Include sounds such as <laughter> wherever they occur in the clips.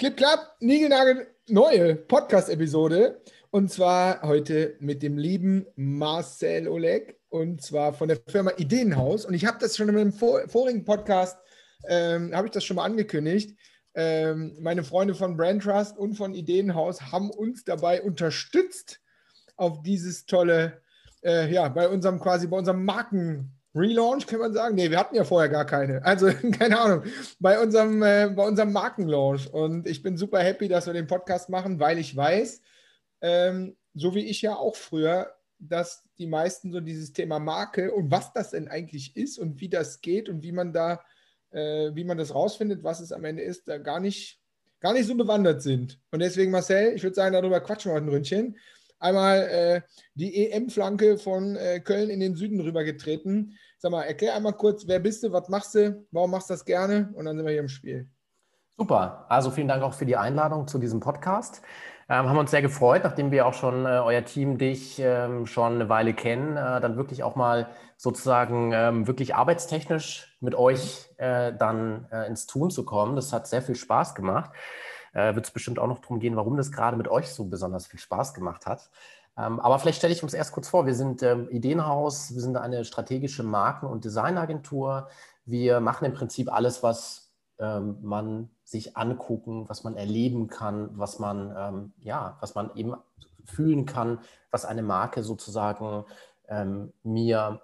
Clip Clap, Nigelnagel, neue Podcast-Episode. Und zwar heute mit dem lieben Marcel Oleg. Und zwar von der Firma Ideenhaus. Und ich habe das schon in meinem vor, vorigen Podcast, ähm, habe ich das schon mal angekündigt. Ähm, meine Freunde von Brand Trust und von Ideenhaus haben uns dabei unterstützt auf dieses tolle, äh, ja, bei unserem quasi, bei unserem Marken. Relaunch kann man sagen? Nee, wir hatten ja vorher gar keine. Also, <laughs> keine Ahnung, bei unserem, äh, bei unserem Markenlaunch. Und ich bin super happy, dass wir den Podcast machen, weil ich weiß, ähm, so wie ich ja auch früher, dass die meisten so dieses Thema Marke und was das denn eigentlich ist und wie das geht und wie man da, äh, wie man das rausfindet, was es am Ende ist, da gar nicht, gar nicht so bewandert sind. Und deswegen, Marcel, ich würde sagen, darüber quatschen wir heute ein Ründchen einmal äh, die EM-Flanke von äh, Köln in den Süden rübergetreten. Sag mal, erklär einmal kurz, wer bist du, was machst du, warum machst du das gerne und dann sind wir hier im Spiel. Super, also vielen Dank auch für die Einladung zu diesem Podcast. Ähm, haben uns sehr gefreut, nachdem wir auch schon äh, euer Team, dich ähm, schon eine Weile kennen, äh, dann wirklich auch mal sozusagen ähm, wirklich arbeitstechnisch mit euch äh, dann äh, ins Tun zu kommen. Das hat sehr viel Spaß gemacht äh, wird es bestimmt auch noch darum gehen, warum das gerade mit euch so besonders viel Spaß gemacht hat. Ähm, aber vielleicht stelle ich uns erst kurz vor. Wir sind ähm, Ideenhaus, wir sind eine strategische Marken- und Designagentur. Wir machen im Prinzip alles, was ähm, man sich angucken, was man erleben kann, was man, ähm, ja, was man eben fühlen kann, was eine Marke sozusagen ähm, mir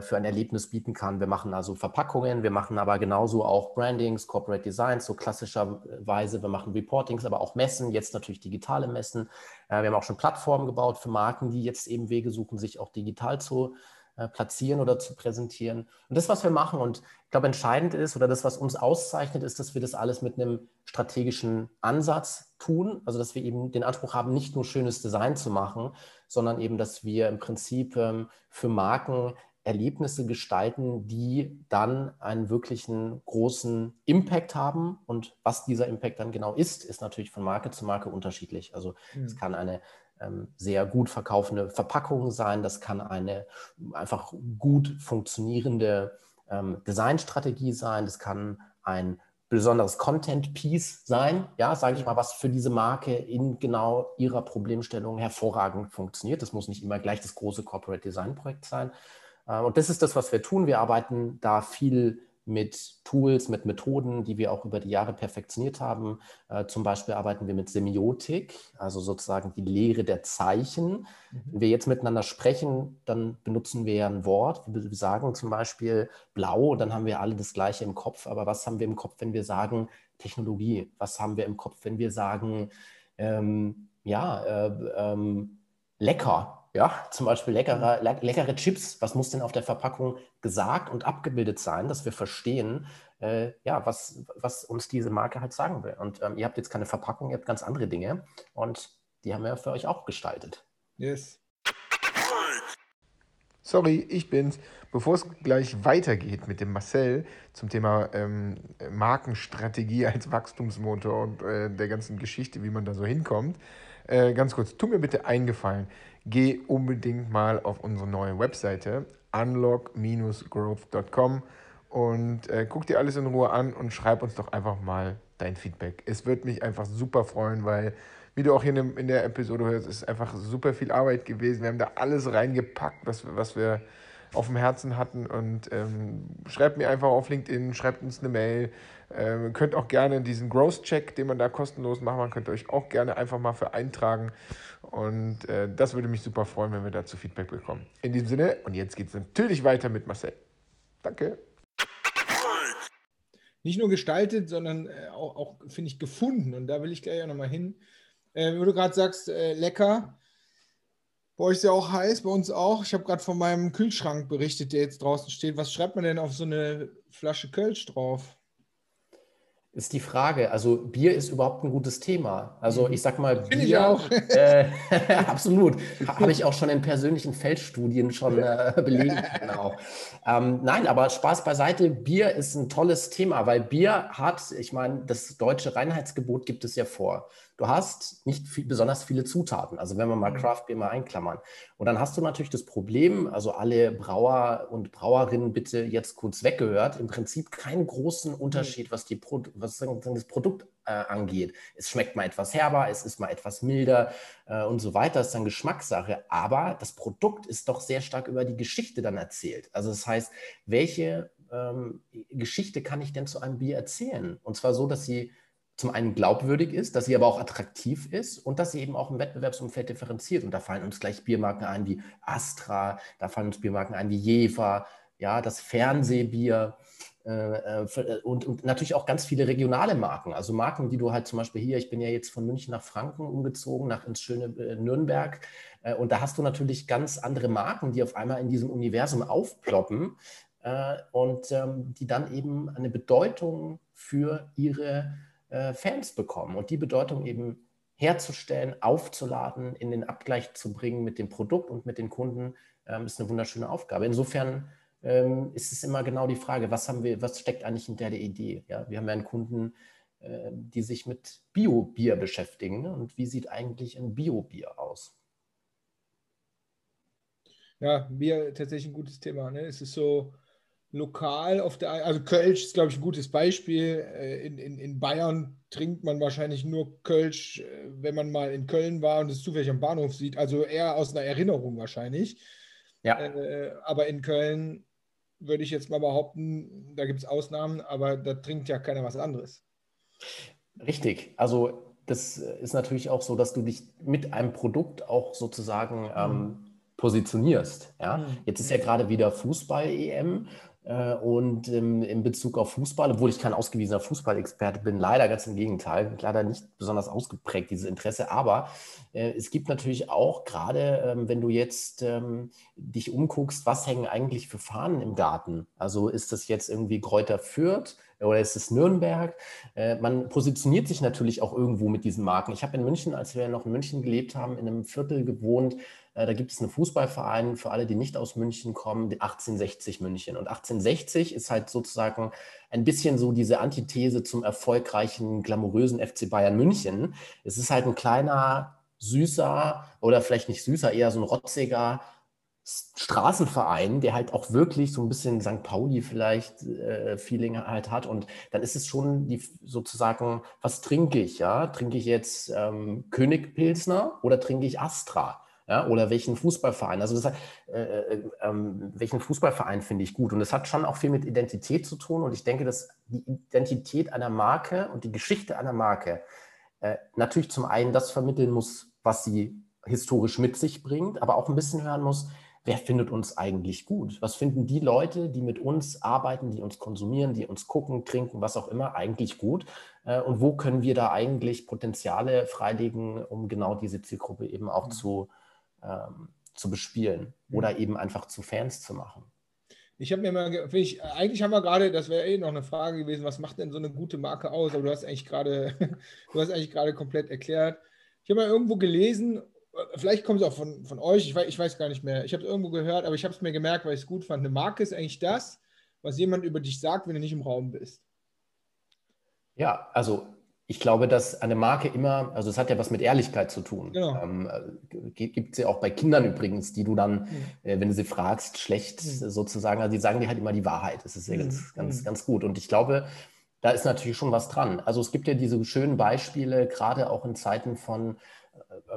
für ein Erlebnis bieten kann. Wir machen also Verpackungen, wir machen aber genauso auch Brandings, Corporate Designs, so klassischerweise. Wir machen Reportings, aber auch Messen, jetzt natürlich digitale Messen. Äh, wir haben auch schon Plattformen gebaut für Marken, die jetzt eben Wege suchen, sich auch digital zu äh, platzieren oder zu präsentieren. Und das, was wir machen, und ich glaube, entscheidend ist oder das, was uns auszeichnet, ist, dass wir das alles mit einem strategischen Ansatz tun. Also, dass wir eben den Anspruch haben, nicht nur schönes Design zu machen, sondern eben, dass wir im Prinzip ähm, für Marken Erlebnisse gestalten, die dann einen wirklichen großen Impact haben. Und was dieser Impact dann genau ist, ist natürlich von Marke zu Marke unterschiedlich. Also mhm. es kann eine ähm, sehr gut verkaufende Verpackung sein, das kann eine einfach gut funktionierende ähm, Designstrategie sein, das kann ein besonderes Content-Piece sein, ja, sage ich mal, was für diese Marke in genau ihrer Problemstellung hervorragend funktioniert. Das muss nicht immer gleich das große Corporate Design Projekt sein, und das ist das, was wir tun. Wir arbeiten da viel mit Tools, mit Methoden, die wir auch über die Jahre perfektioniert haben. Äh, zum Beispiel arbeiten wir mit Semiotik, also sozusagen die Lehre der Zeichen. Mhm. Wenn wir jetzt miteinander sprechen, dann benutzen wir ja ein Wort. Wir sagen zum Beispiel blau, dann haben wir alle das Gleiche im Kopf. Aber was haben wir im Kopf, wenn wir sagen Technologie? Was haben wir im Kopf, wenn wir sagen, ähm, ja, äh, ähm, lecker? Ja, zum Beispiel leckere, leckere Chips. Was muss denn auf der Verpackung gesagt und abgebildet sein, dass wir verstehen, äh, ja, was, was uns diese Marke halt sagen will. Und ähm, ihr habt jetzt keine Verpackung, ihr habt ganz andere Dinge und die haben wir für euch auch gestaltet. Yes. Sorry, ich bin's. Bevor es gleich weitergeht mit dem Marcel zum Thema ähm, Markenstrategie als Wachstumsmotor und äh, der ganzen Geschichte, wie man da so hinkommt, äh, ganz kurz, tu mir bitte eingefallen geh unbedingt mal auf unsere neue Webseite unlock-growth.com und äh, guck dir alles in Ruhe an und schreib uns doch einfach mal dein Feedback. Es wird mich einfach super freuen, weil, wie du auch hier in der Episode hörst, ist einfach super viel Arbeit gewesen. Wir haben da alles reingepackt, was, was wir auf dem Herzen hatten und ähm, schreibt mir einfach auf LinkedIn, schreibt uns eine Mail. Ähm, könnt auch gerne diesen Growth-Check, den man da kostenlos machen kann, könnt ihr euch auch gerne einfach mal für eintragen. Und äh, das würde mich super freuen, wenn wir dazu Feedback bekommen. In diesem Sinne, und jetzt geht es natürlich weiter mit Marcel. Danke. Nicht nur gestaltet, sondern äh, auch, auch finde ich, gefunden. Und da will ich gleich auch nochmal hin. Äh, wo du gerade sagst, äh, lecker. Bei euch ist ja auch heiß, bei uns auch. Ich habe gerade von meinem Kühlschrank berichtet, der jetzt draußen steht. Was schreibt man denn auf so eine Flasche Kölsch drauf? Ist die Frage. Also Bier ist überhaupt ein gutes Thema. Also mhm. ich sag mal, Bier, ich auch. Äh, <laughs> absolut. Habe ich auch schon in persönlichen Feldstudien schon äh, <laughs> belegen Genau. Ähm, nein, aber Spaß beiseite. Bier ist ein tolles Thema, weil Bier hat, ich meine, das deutsche Reinheitsgebot gibt es ja vor. Du hast nicht viel, besonders viele Zutaten. Also wenn wir mal mhm. Craft Beer mal einklammern. Und dann hast du natürlich das Problem, also alle Brauer und Brauerinnen bitte jetzt kurz weggehört, im Prinzip keinen großen Unterschied, was die, Pro was das Produkt äh, angeht. Es schmeckt mal etwas herber, es ist mal etwas milder äh, und so weiter, das ist dann Geschmackssache. Aber das Produkt ist doch sehr stark über die Geschichte dann erzählt. Also das heißt, welche ähm, Geschichte kann ich denn zu einem Bier erzählen? Und zwar so, dass sie zum einen glaubwürdig ist, dass sie aber auch attraktiv ist und dass sie eben auch im Wettbewerbsumfeld differenziert. Und da fallen uns gleich Biermarken ein wie Astra, da fallen uns Biermarken ein wie Jever, ja, das Fernsehbier äh, äh, und, und, natürlich auch ganz viele regionale Marken. Also Marken, die du halt zum Beispiel hier, ich bin ja jetzt von München nach Franken umgezogen, nach ins schöne äh, Nürnberg. und da hast du natürlich ganz andere Marken, die auf einmal in diesem Universum aufploppen und ähm, die dann eben eine Bedeutung für ihre Fans bekommen. Und die Bedeutung eben herzustellen, aufzuladen, in den Abgleich zu bringen mit dem Produkt und mit den Kunden, ähm, ist eine wunderschöne Aufgabe. Insofern ähm, ist es immer genau die Frage, was haben wir, was steckt eigentlich hinter der Idee? Ja, wir haben ja einen Kunden, äh, die sich mit Bio-Bier beschäftigen. Ne? Und wie sieht eigentlich ein Bio-Bier aus? Ja, Bier tatsächlich ein gutes Thema. Ne? Es ist so lokal auf der, also Kölsch ist, glaube ich, ein gutes Beispiel. Äh, in, in, in Bayern trinkt man wahrscheinlich nur Kölsch, äh, wenn man mal in Köln war und es zufällig am Bahnhof sieht. Also eher aus einer Erinnerung wahrscheinlich. Ja. Äh, aber in Köln würde ich jetzt mal behaupten, da gibt es Ausnahmen, aber da trinkt ja keiner was anderes. Richtig. Also das ist natürlich auch so, dass du dich mit einem Produkt auch sozusagen ähm, mhm. positionierst. Ja? Mhm. Jetzt ist ja gerade wieder Fußball-EM und ähm, in Bezug auf Fußball, obwohl ich kein ausgewiesener Fußballexperte bin, leider ganz im Gegenteil, leider nicht besonders ausgeprägt, dieses Interesse. Aber äh, es gibt natürlich auch, gerade ähm, wenn du jetzt ähm, dich umguckst, was hängen eigentlich für Fahnen im Garten? Also ist das jetzt irgendwie Kräuter Fürth? oder ist es Nürnberg? Äh, man positioniert sich natürlich auch irgendwo mit diesen Marken. Ich habe in München, als wir noch in München gelebt haben, in einem Viertel gewohnt, äh, da gibt es einen Fußballverein für alle, die nicht aus München kommen, 1860 München. Und 1860 ist halt sozusagen ein bisschen so diese Antithese zum erfolgreichen, glamourösen FC Bayern München. Es ist halt ein kleiner, süßer oder vielleicht nicht süßer, eher so ein rotziger Straßenverein, der halt auch wirklich so ein bisschen St. Pauli vielleicht äh, Feeling halt hat. Und dann ist es schon die sozusagen, was trinke ich? Ja, trinke ich jetzt ähm, König Pilsner oder trinke ich Astra? Ja, oder welchen Fußballverein? Also das, äh, äh, ähm, welchen Fußballverein finde ich gut? Und das hat schon auch viel mit Identität zu tun. Und ich denke, dass die Identität einer Marke und die Geschichte einer Marke äh, natürlich zum einen das vermitteln muss, was sie historisch mit sich bringt, aber auch ein bisschen hören muss, wer findet uns eigentlich gut? Was finden die Leute, die mit uns arbeiten, die uns konsumieren, die uns gucken, trinken, was auch immer, eigentlich gut? Äh, und wo können wir da eigentlich Potenziale freilegen, um genau diese Zielgruppe eben auch mhm. zu ähm, zu bespielen mhm. oder eben einfach zu Fans zu machen. Ich habe mir mal, ich, eigentlich haben wir gerade, das wäre eh noch eine Frage gewesen, was macht denn so eine gute Marke aus? Aber du hast eigentlich gerade, <laughs> du hast eigentlich gerade komplett erklärt. Ich habe mal irgendwo gelesen, vielleicht kommt es auch von, von euch, ich weiß, ich weiß gar nicht mehr. Ich habe es irgendwo gehört, aber ich habe es mir gemerkt, weil ich es gut fand. Eine Marke ist eigentlich das, was jemand über dich sagt, wenn du nicht im Raum bist. Ja, also ich glaube, dass eine Marke immer, also es hat ja was mit Ehrlichkeit zu tun. Genau. Ähm, äh, Gibt es ja auch bei Kindern übrigens, die du dann, mhm. äh, wenn du sie fragst, schlecht mhm. sozusagen, also die sagen dir halt immer die Wahrheit. Das ist ja mhm. ganz, ganz, mhm. ganz gut. Und ich glaube, da ist natürlich schon was dran. Also es gibt ja diese schönen Beispiele, gerade auch in Zeiten von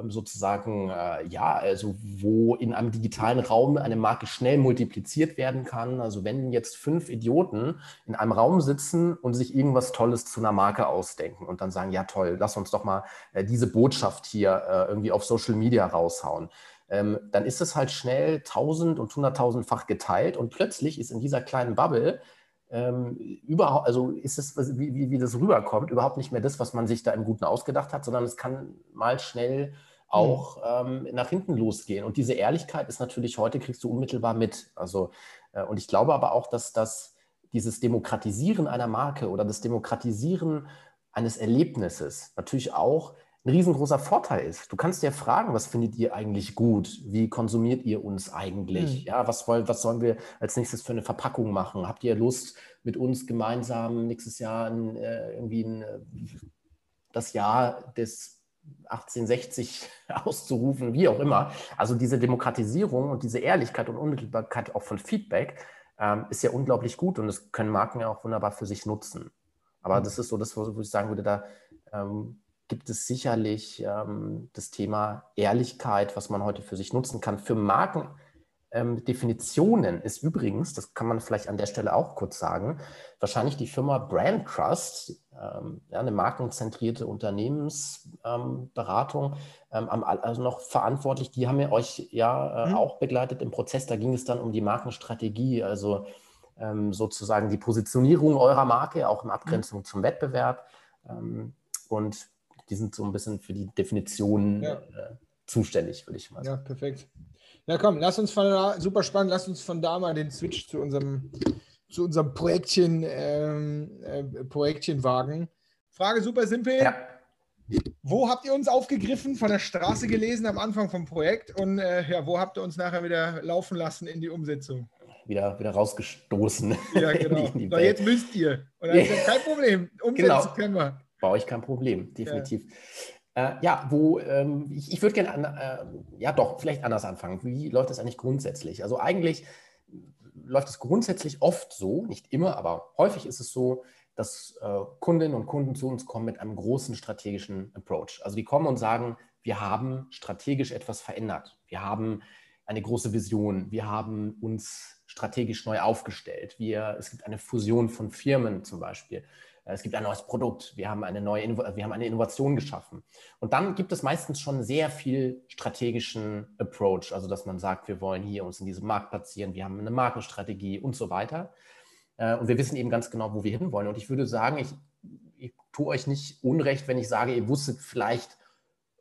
sozusagen, äh, ja, also wo in einem digitalen Raum eine Marke schnell multipliziert werden kann. Also wenn jetzt fünf Idioten in einem Raum sitzen und sich irgendwas Tolles zu einer Marke ausdenken und dann sagen, ja toll, lass uns doch mal äh, diese Botschaft hier äh, irgendwie auf Social Media raushauen. Ähm, dann ist es halt schnell tausend und hunderttausendfach geteilt und plötzlich ist in dieser kleinen Bubble ähm, überhaupt, also ist es, wie, wie, wie, das rüberkommt, überhaupt nicht mehr das, was man sich da im Guten ausgedacht hat, sondern es kann mal schnell auch mhm. ähm, nach hinten losgehen. Und diese Ehrlichkeit ist natürlich heute, kriegst du unmittelbar mit. Also, äh, und ich glaube aber auch, dass das dieses Demokratisieren einer Marke oder das Demokratisieren eines Erlebnisses natürlich auch ein riesengroßer Vorteil ist. Du kannst ja fragen, was findet ihr eigentlich gut? Wie konsumiert ihr uns eigentlich? Mhm. Ja, was, wollen, was sollen wir als nächstes für eine Verpackung machen? Habt ihr Lust, mit uns gemeinsam nächstes Jahr ein, äh, irgendwie ein, äh, das Jahr des 1860 <laughs> auszurufen, wie auch immer. Also diese Demokratisierung und diese Ehrlichkeit und Unmittelbarkeit auch von Feedback ähm, ist ja unglaublich gut und das können Marken ja auch wunderbar für sich nutzen. Aber das ist so das, wo ich sagen würde, da ähm, gibt es sicherlich ähm, das Thema Ehrlichkeit, was man heute für sich nutzen kann. Für Marken ähm, ist übrigens, das kann man vielleicht an der Stelle auch kurz sagen, wahrscheinlich die Firma Brand Trust, ähm, ja, eine markenzentrierte Unternehmensberatung, ähm, also noch verantwortlich. Die haben ja euch ja äh, mhm. auch begleitet im Prozess. Da ging es dann um die Markenstrategie, also ähm, sozusagen die Positionierung eurer Marke, auch in Abgrenzung mhm. zum Wettbewerb. Ähm, und die sind so ein bisschen für die Definition ja. äh, zuständig, würde ich mal sagen. Ja, perfekt. Ja, komm, lass uns von da, super spannend, lass uns von da mal den Switch zu unserem, zu unserem Projektchen, ähm, äh, Projektchen wagen. Frage super simpel. Ja. Wo habt ihr uns aufgegriffen, von der Straße gelesen am Anfang vom Projekt und äh, ja, wo habt ihr uns nachher wieder laufen lassen in die Umsetzung? Wieder, wieder rausgestoßen. Ja, <laughs> genau. So, jetzt müsst ihr. Und dann ist ja kein Problem. <laughs> Umsetzen genau. können wir. Bei euch kein Problem, definitiv. Ja. Äh, ja, wo ähm, ich, ich würde gerne, äh, ja doch, vielleicht anders anfangen. Wie läuft das eigentlich grundsätzlich? Also eigentlich läuft es grundsätzlich oft so, nicht immer, aber häufig ist es so, dass äh, Kundinnen und Kunden zu uns kommen mit einem großen strategischen Approach. Also die kommen und sagen, wir haben strategisch etwas verändert. Wir haben eine große Vision. Wir haben uns strategisch neu aufgestellt. Wir, es gibt eine Fusion von Firmen zum Beispiel. Es gibt ein neues Produkt, wir haben eine neue wir haben eine Innovation geschaffen. Und dann gibt es meistens schon sehr viel strategischen Approach, also dass man sagt, wir wollen hier uns in diesem Markt platzieren, wir haben eine Markenstrategie und so weiter. Äh, und wir wissen eben ganz genau, wo wir hinwollen. Und ich würde sagen, ich, ich tue euch nicht Unrecht, wenn ich sage, ihr wusstet vielleicht,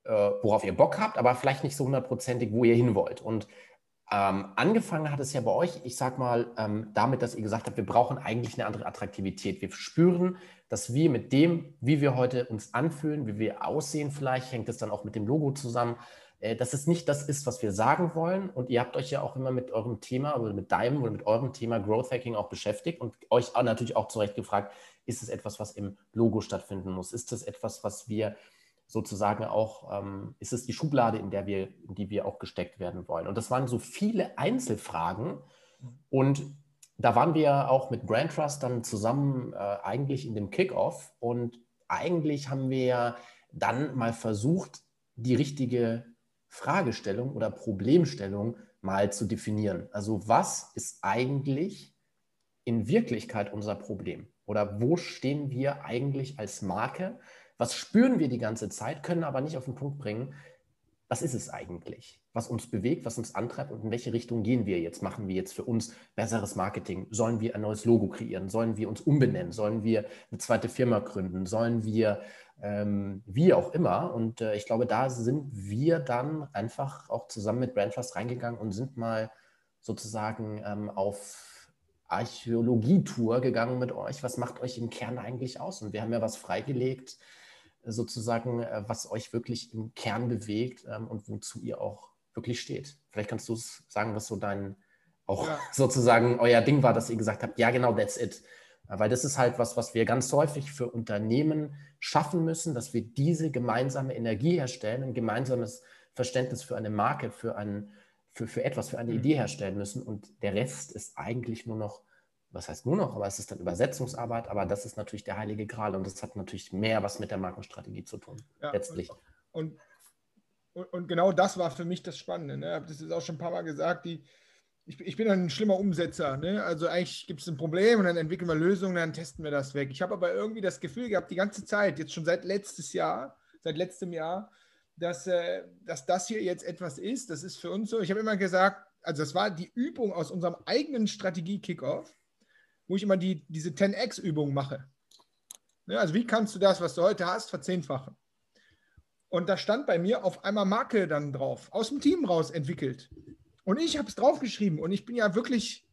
äh, worauf ihr Bock habt, aber vielleicht nicht so hundertprozentig, wo ihr hin wollt. Und ähm, angefangen hat es ja bei euch, ich sag mal, ähm, damit, dass ihr gesagt habt, wir brauchen eigentlich eine andere Attraktivität. Wir spüren, dass wir mit dem, wie wir heute uns anfühlen, wie wir aussehen, vielleicht hängt es dann auch mit dem Logo zusammen, äh, dass es nicht das ist, was wir sagen wollen. Und ihr habt euch ja auch immer mit eurem Thema oder mit deinem oder mit eurem Thema Growth Hacking auch beschäftigt und euch auch natürlich auch zurecht gefragt, ist es etwas, was im Logo stattfinden muss? Ist es etwas, was wir sozusagen auch, ähm, ist es die Schublade, in der wir, in die wir auch gesteckt werden wollen. Und das waren so viele Einzelfragen. Und da waren wir auch mit Brand Trust dann zusammen äh, eigentlich in dem Kickoff. Und eigentlich haben wir dann mal versucht, die richtige Fragestellung oder Problemstellung mal zu definieren. Also was ist eigentlich in Wirklichkeit unser Problem? Oder wo stehen wir eigentlich als Marke? Was spüren wir die ganze Zeit, können aber nicht auf den Punkt bringen, was ist es eigentlich, was uns bewegt, was uns antreibt und in welche Richtung gehen wir jetzt? Machen wir jetzt für uns besseres Marketing? Sollen wir ein neues Logo kreieren? Sollen wir uns umbenennen? Sollen wir eine zweite Firma gründen? Sollen wir, ähm, wie auch immer? Und äh, ich glaube, da sind wir dann einfach auch zusammen mit Brandtrust reingegangen und sind mal sozusagen ähm, auf Archäologietour gegangen mit euch. Was macht euch im Kern eigentlich aus? Und wir haben ja was freigelegt, sozusagen, äh, was euch wirklich im Kern bewegt ähm, und wozu ihr auch wirklich steht. Vielleicht kannst du es sagen, was so dein auch ja. <laughs> sozusagen euer Ding war, dass ihr gesagt habt, ja genau, that's it. Weil das ist halt was, was wir ganz häufig für Unternehmen schaffen müssen, dass wir diese gemeinsame Energie herstellen, ein gemeinsames Verständnis für eine Marke, für, ein, für, für etwas, für eine mhm. Idee herstellen müssen. Und der Rest ist eigentlich nur noch was heißt nur noch, aber es ist dann Übersetzungsarbeit, aber das ist natürlich der heilige Gral und das hat natürlich mehr was mit der Markenstrategie zu tun, ja, letztlich. Und, und, und, genau das war für mich das Spannende. Ne? Ich habe das jetzt auch schon ein paar Mal gesagt, die, ich, ich bin ein schlimmer Umsetzer. Ne? Also eigentlich gibt es ein Problem und dann entwickeln wir Lösungen, dann testen wir das weg. Ich habe aber irgendwie das Gefühl gehabt, die ganze Zeit, jetzt schon seit letztes Jahr, seit letztem Jahr, dass, äh, dass das hier jetzt etwas ist. Das ist für uns so. Ich habe immer gesagt, also das war die Übung aus unserem eigenen Strategie-Kickoff wo ich immer die, diese 10x-Übung mache. Ja, also wie kannst du das, was du heute hast, verzehnfachen? Und da stand bei mir auf einmal Marke dann drauf, aus dem Team raus entwickelt. Und ich habe es draufgeschrieben und ich bin ja wirklich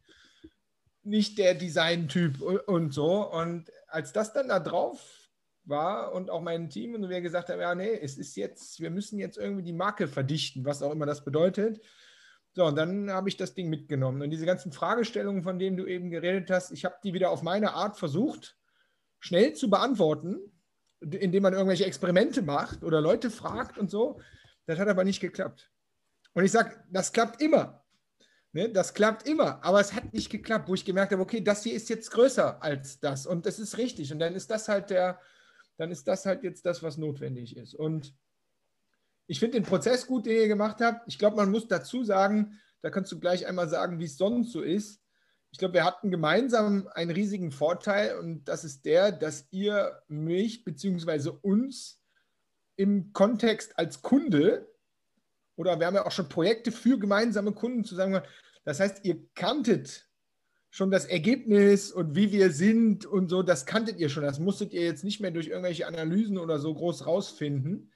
nicht der Design-Typ und so. Und als das dann da drauf war und auch mein Team und wir gesagt haben, ja, nee, es ist jetzt, wir müssen jetzt irgendwie die Marke verdichten, was auch immer das bedeutet. So, und dann habe ich das Ding mitgenommen. Und diese ganzen Fragestellungen, von denen du eben geredet hast, ich habe die wieder auf meine Art versucht, schnell zu beantworten, indem man irgendwelche Experimente macht oder Leute fragt und so. Das hat aber nicht geklappt. Und ich sage, das klappt immer. Ne, das klappt immer, aber es hat nicht geklappt, wo ich gemerkt habe, okay, das hier ist jetzt größer als das und das ist richtig und dann ist das halt der, dann ist das halt jetzt das, was notwendig ist. Und ich finde den Prozess gut, den ihr gemacht habt. Ich glaube, man muss dazu sagen, da kannst du gleich einmal sagen, wie es sonst so ist. Ich glaube, wir hatten gemeinsam einen riesigen Vorteil und das ist der, dass ihr mich bzw. uns im Kontext als Kunde oder wir haben ja auch schon Projekte für gemeinsame Kunden zusammen gemacht. Das heißt, ihr kanntet schon das Ergebnis und wie wir sind und so, das kanntet ihr schon. Das musstet ihr jetzt nicht mehr durch irgendwelche Analysen oder so groß rausfinden.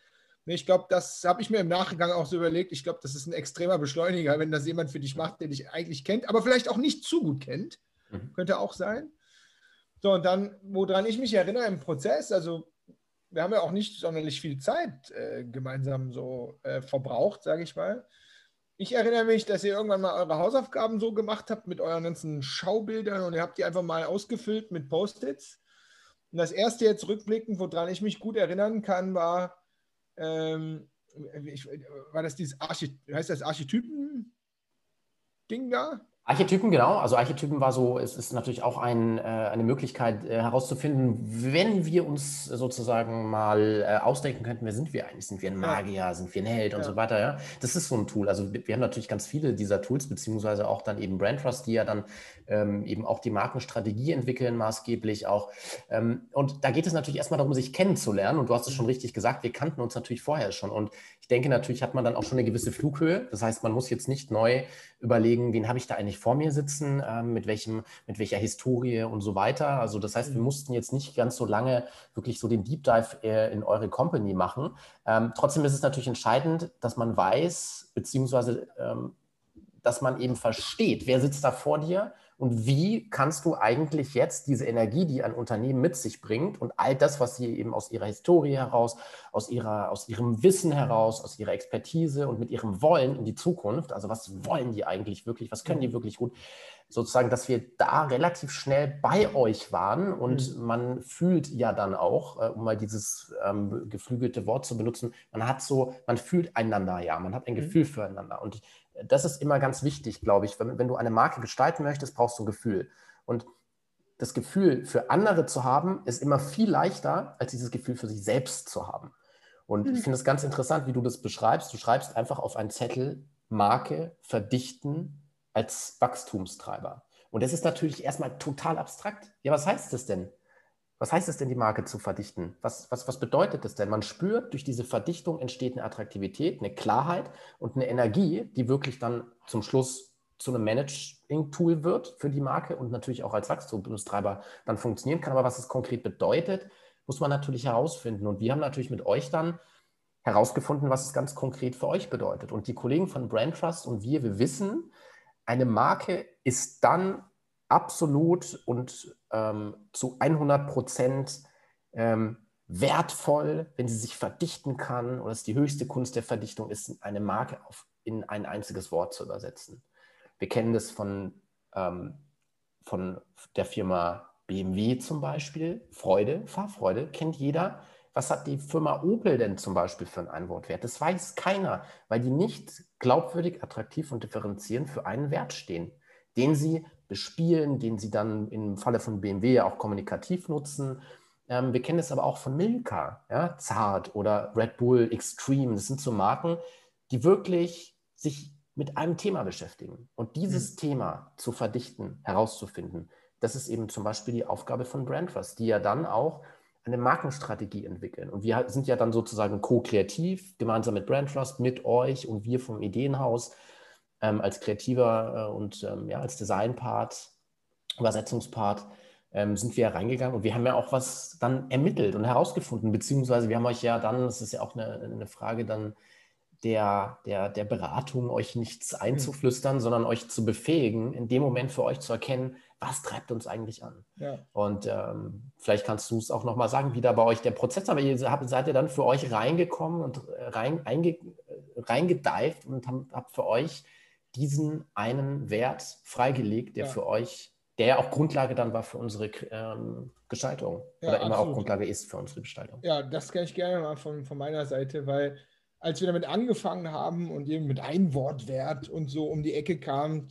Ich glaube, das habe ich mir im Nachgang auch so überlegt. Ich glaube, das ist ein extremer Beschleuniger, wenn das jemand für dich macht, der dich eigentlich kennt, aber vielleicht auch nicht zu gut kennt. Mhm. Könnte auch sein. So, und dann, woran ich mich erinnere im Prozess, also wir haben ja auch nicht sonderlich viel Zeit äh, gemeinsam so äh, verbraucht, sage ich mal. Ich erinnere mich, dass ihr irgendwann mal eure Hausaufgaben so gemacht habt mit euren ganzen Schaubildern und ihr habt die einfach mal ausgefüllt mit Post-its. Und das erste jetzt rückblickend, woran ich mich gut erinnern kann, war, ähm, ich, war das dieses Archit heißt das Archetypen-Ding da? Archetypen, genau. Also Archetypen war so, es ist natürlich auch ein, äh, eine Möglichkeit äh, herauszufinden, wenn wir uns sozusagen mal äh, ausdenken könnten, wer sind wir eigentlich? Sind wir ein Magier, ja. sind wir ein Held und ja. so weiter, ja. Das ist so ein Tool. Also wir haben natürlich ganz viele dieser Tools, beziehungsweise auch dann eben Brand Trust, die ja dann ähm, eben auch die Markenstrategie entwickeln, maßgeblich auch. Ähm, und da geht es natürlich erstmal darum, sich kennenzulernen. Und du hast es schon mhm. richtig gesagt, wir kannten uns natürlich vorher schon. Und ich denke, natürlich hat man dann auch schon eine gewisse Flughöhe. Das heißt, man muss jetzt nicht neu überlegen, wen habe ich da eigentlich vor mir sitzen, äh, mit, welchem, mit welcher Historie und so weiter. Also das heißt, wir mhm. mussten jetzt nicht ganz so lange wirklich so den Deep Dive äh, in eure Company machen. Ähm, trotzdem ist es natürlich entscheidend, dass man weiß, beziehungsweise ähm, dass man eben versteht, wer sitzt da vor dir und wie kannst du eigentlich jetzt diese Energie, die ein Unternehmen mit sich bringt und all das, was sie eben aus ihrer Historie heraus, aus, ihrer, aus ihrem Wissen heraus, aus ihrer Expertise und mit ihrem Wollen in die Zukunft, also was wollen die eigentlich wirklich, was können die wirklich gut, sozusagen, dass wir da relativ schnell bei euch waren und mhm. man fühlt ja dann auch, äh, um mal dieses ähm, geflügelte Wort zu benutzen, man hat so, man fühlt einander ja, man hat ein mhm. Gefühl füreinander und das ist immer ganz wichtig, glaube ich. Wenn, wenn, du eine Marke gestalten möchtest, brauchst du ein Gefühl. Und das Gefühl für andere zu haben, ist immer viel leichter, als dieses Gefühl für sich selbst zu haben. Und mhm. ich finde es ganz interessant, wie du das beschreibst. Du schreibst einfach auf einen Zettel Marke verdichten als Wachstumstreiber. Und das ist natürlich erstmal total abstrakt. Ja, was heißt das denn? Was heißt es denn, die Marke zu verdichten? Was, was, was bedeutet das denn? Man spürt, durch diese Verdichtung entsteht eine Attraktivität, eine Klarheit und eine Energie, die wirklich dann zum Schluss zu einem Managing-Tool wird für die Marke und natürlich auch als Wachstumstreiber dann funktionieren kann. Aber was es konkret bedeutet, muss man natürlich herausfinden. Und wir haben natürlich mit euch dann herausgefunden, was es ganz konkret für euch bedeutet. Und die Kollegen von Brand Trust und wir, wir wissen, eine Marke ist dann absolut und ähm, zu 100 Prozent ähm, wertvoll, wenn sie sich verdichten kann oder es die höchste Kunst der Verdichtung ist, eine Marke auf, in ein einziges Wort zu übersetzen. Wir kennen das von, ähm, von der Firma BMW zum Beispiel. Freude, Fahrfreude, kennt jeder. Was hat die Firma Opel denn zum Beispiel für einen Einwortwert? Das weiß keiner, weil die nicht glaubwürdig, attraktiv und differenzierend für einen Wert stehen, den sie bespielen, den sie dann im Falle von BMW ja auch kommunikativ nutzen. Ähm, wir kennen es aber auch von Milka, ja, Zart oder Red Bull Extreme. Das sind so Marken, die wirklich sich mit einem Thema beschäftigen. Und dieses mhm. Thema zu verdichten, herauszufinden, das ist eben zum Beispiel die Aufgabe von Brandtrust, die ja dann auch eine Markenstrategie entwickeln. Und wir sind ja dann sozusagen co-kreativ, gemeinsam mit Brandtrust, mit euch und wir vom Ideenhaus ähm, als kreativer äh, und ähm, ja, als Designpart, Übersetzungspart, ähm, sind wir reingegangen und wir haben ja auch was dann ermittelt und herausgefunden, beziehungsweise wir haben euch ja dann, das ist ja auch eine, eine Frage dann der, der, der Beratung, euch nichts hm. einzuflüstern, mhm. sondern euch zu befähigen, in dem Moment für euch zu erkennen, was treibt uns eigentlich an. Ja. Und ähm, vielleicht kannst du es auch nochmal sagen, wie da bei euch der Prozess, aber ihr habt, seid ihr dann für euch reingekommen und rein, einge, äh, reingedeift und habt für euch diesen einen Wert freigelegt, der ja. für euch, der auch Grundlage dann war für unsere ähm, Gestaltung ja, oder immer absolut. auch Grundlage ist für unsere Gestaltung. Ja, das kann ich gerne mal von, von meiner Seite, weil als wir damit angefangen haben und eben mit Einwortwert und so um die Ecke kam,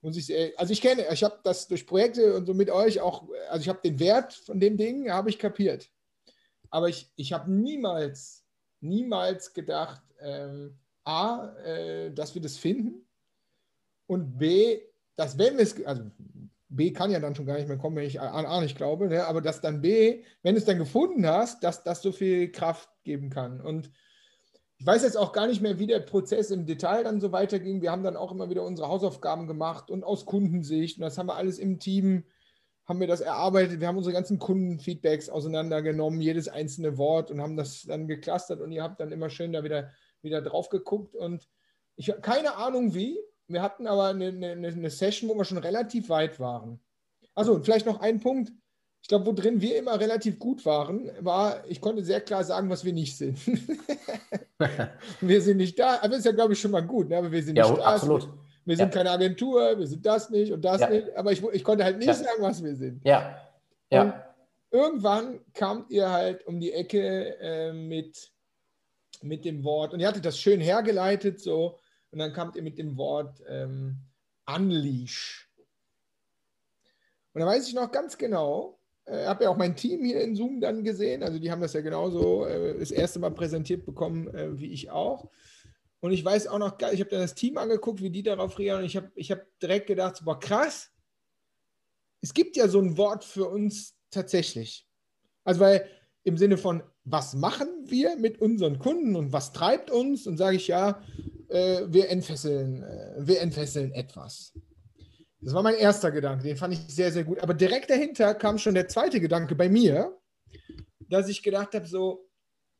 Muss ich, also ich kenne, ich habe das durch Projekte und so mit euch auch, also ich habe den Wert von dem Ding, habe ich kapiert. Aber ich, ich habe niemals, niemals gedacht, ähm, A, äh, dass wir das finden und B, dass wenn es, also B kann ja dann schon gar nicht mehr kommen, wenn ich an A nicht glaube, ne? aber dass dann B, wenn du es dann gefunden hast, dass das so viel Kraft geben kann. Und ich weiß jetzt auch gar nicht mehr, wie der Prozess im Detail dann so weiterging. Wir haben dann auch immer wieder unsere Hausaufgaben gemacht und aus Kundensicht. Und das haben wir alles im Team, haben wir das erarbeitet. Wir haben unsere ganzen Kundenfeedbacks auseinandergenommen, jedes einzelne Wort und haben das dann geclustert. Und ihr habt dann immer schön da wieder, wieder drauf geguckt. Und ich habe keine Ahnung wie, wir hatten aber eine, eine, eine Session, wo wir schon relativ weit waren. Also und vielleicht noch ein Punkt. Ich glaube, wo drin wir immer relativ gut waren, war, ich konnte sehr klar sagen, was wir nicht sind. <laughs> <laughs> wir sind nicht da, aber das ist ja, glaube ich, schon mal gut, ne? aber wir sind ja, nicht da. Absolut. Wir sind ja. keine Agentur, wir sind das nicht und das ja. nicht, aber ich, ich, konnte halt nicht sagen, was wir sind. Ja. ja. Und irgendwann kamt ihr halt um die Ecke äh, mit, mit dem Wort und ihr hattet das schön hergeleitet, so, und dann kamt ihr mit dem Wort ähm, Unleash. Und da weiß ich noch ganz genau, äh, habe ja auch mein Team hier in Zoom dann gesehen, also die haben das ja genauso äh, das erste Mal präsentiert bekommen, äh, wie ich auch. Und ich weiß auch noch, ich habe dann das Team angeguckt, wie die darauf reagieren und ich habe ich hab direkt gedacht, boah krass, es gibt ja so ein Wort für uns tatsächlich. Also weil im Sinne von, was machen wir mit unseren Kunden und was treibt uns? Und sage ich ja, äh, wir, entfesseln, äh, wir entfesseln etwas. Das war mein erster Gedanke, den fand ich sehr, sehr gut. Aber direkt dahinter kam schon der zweite Gedanke bei mir, dass ich gedacht habe, so,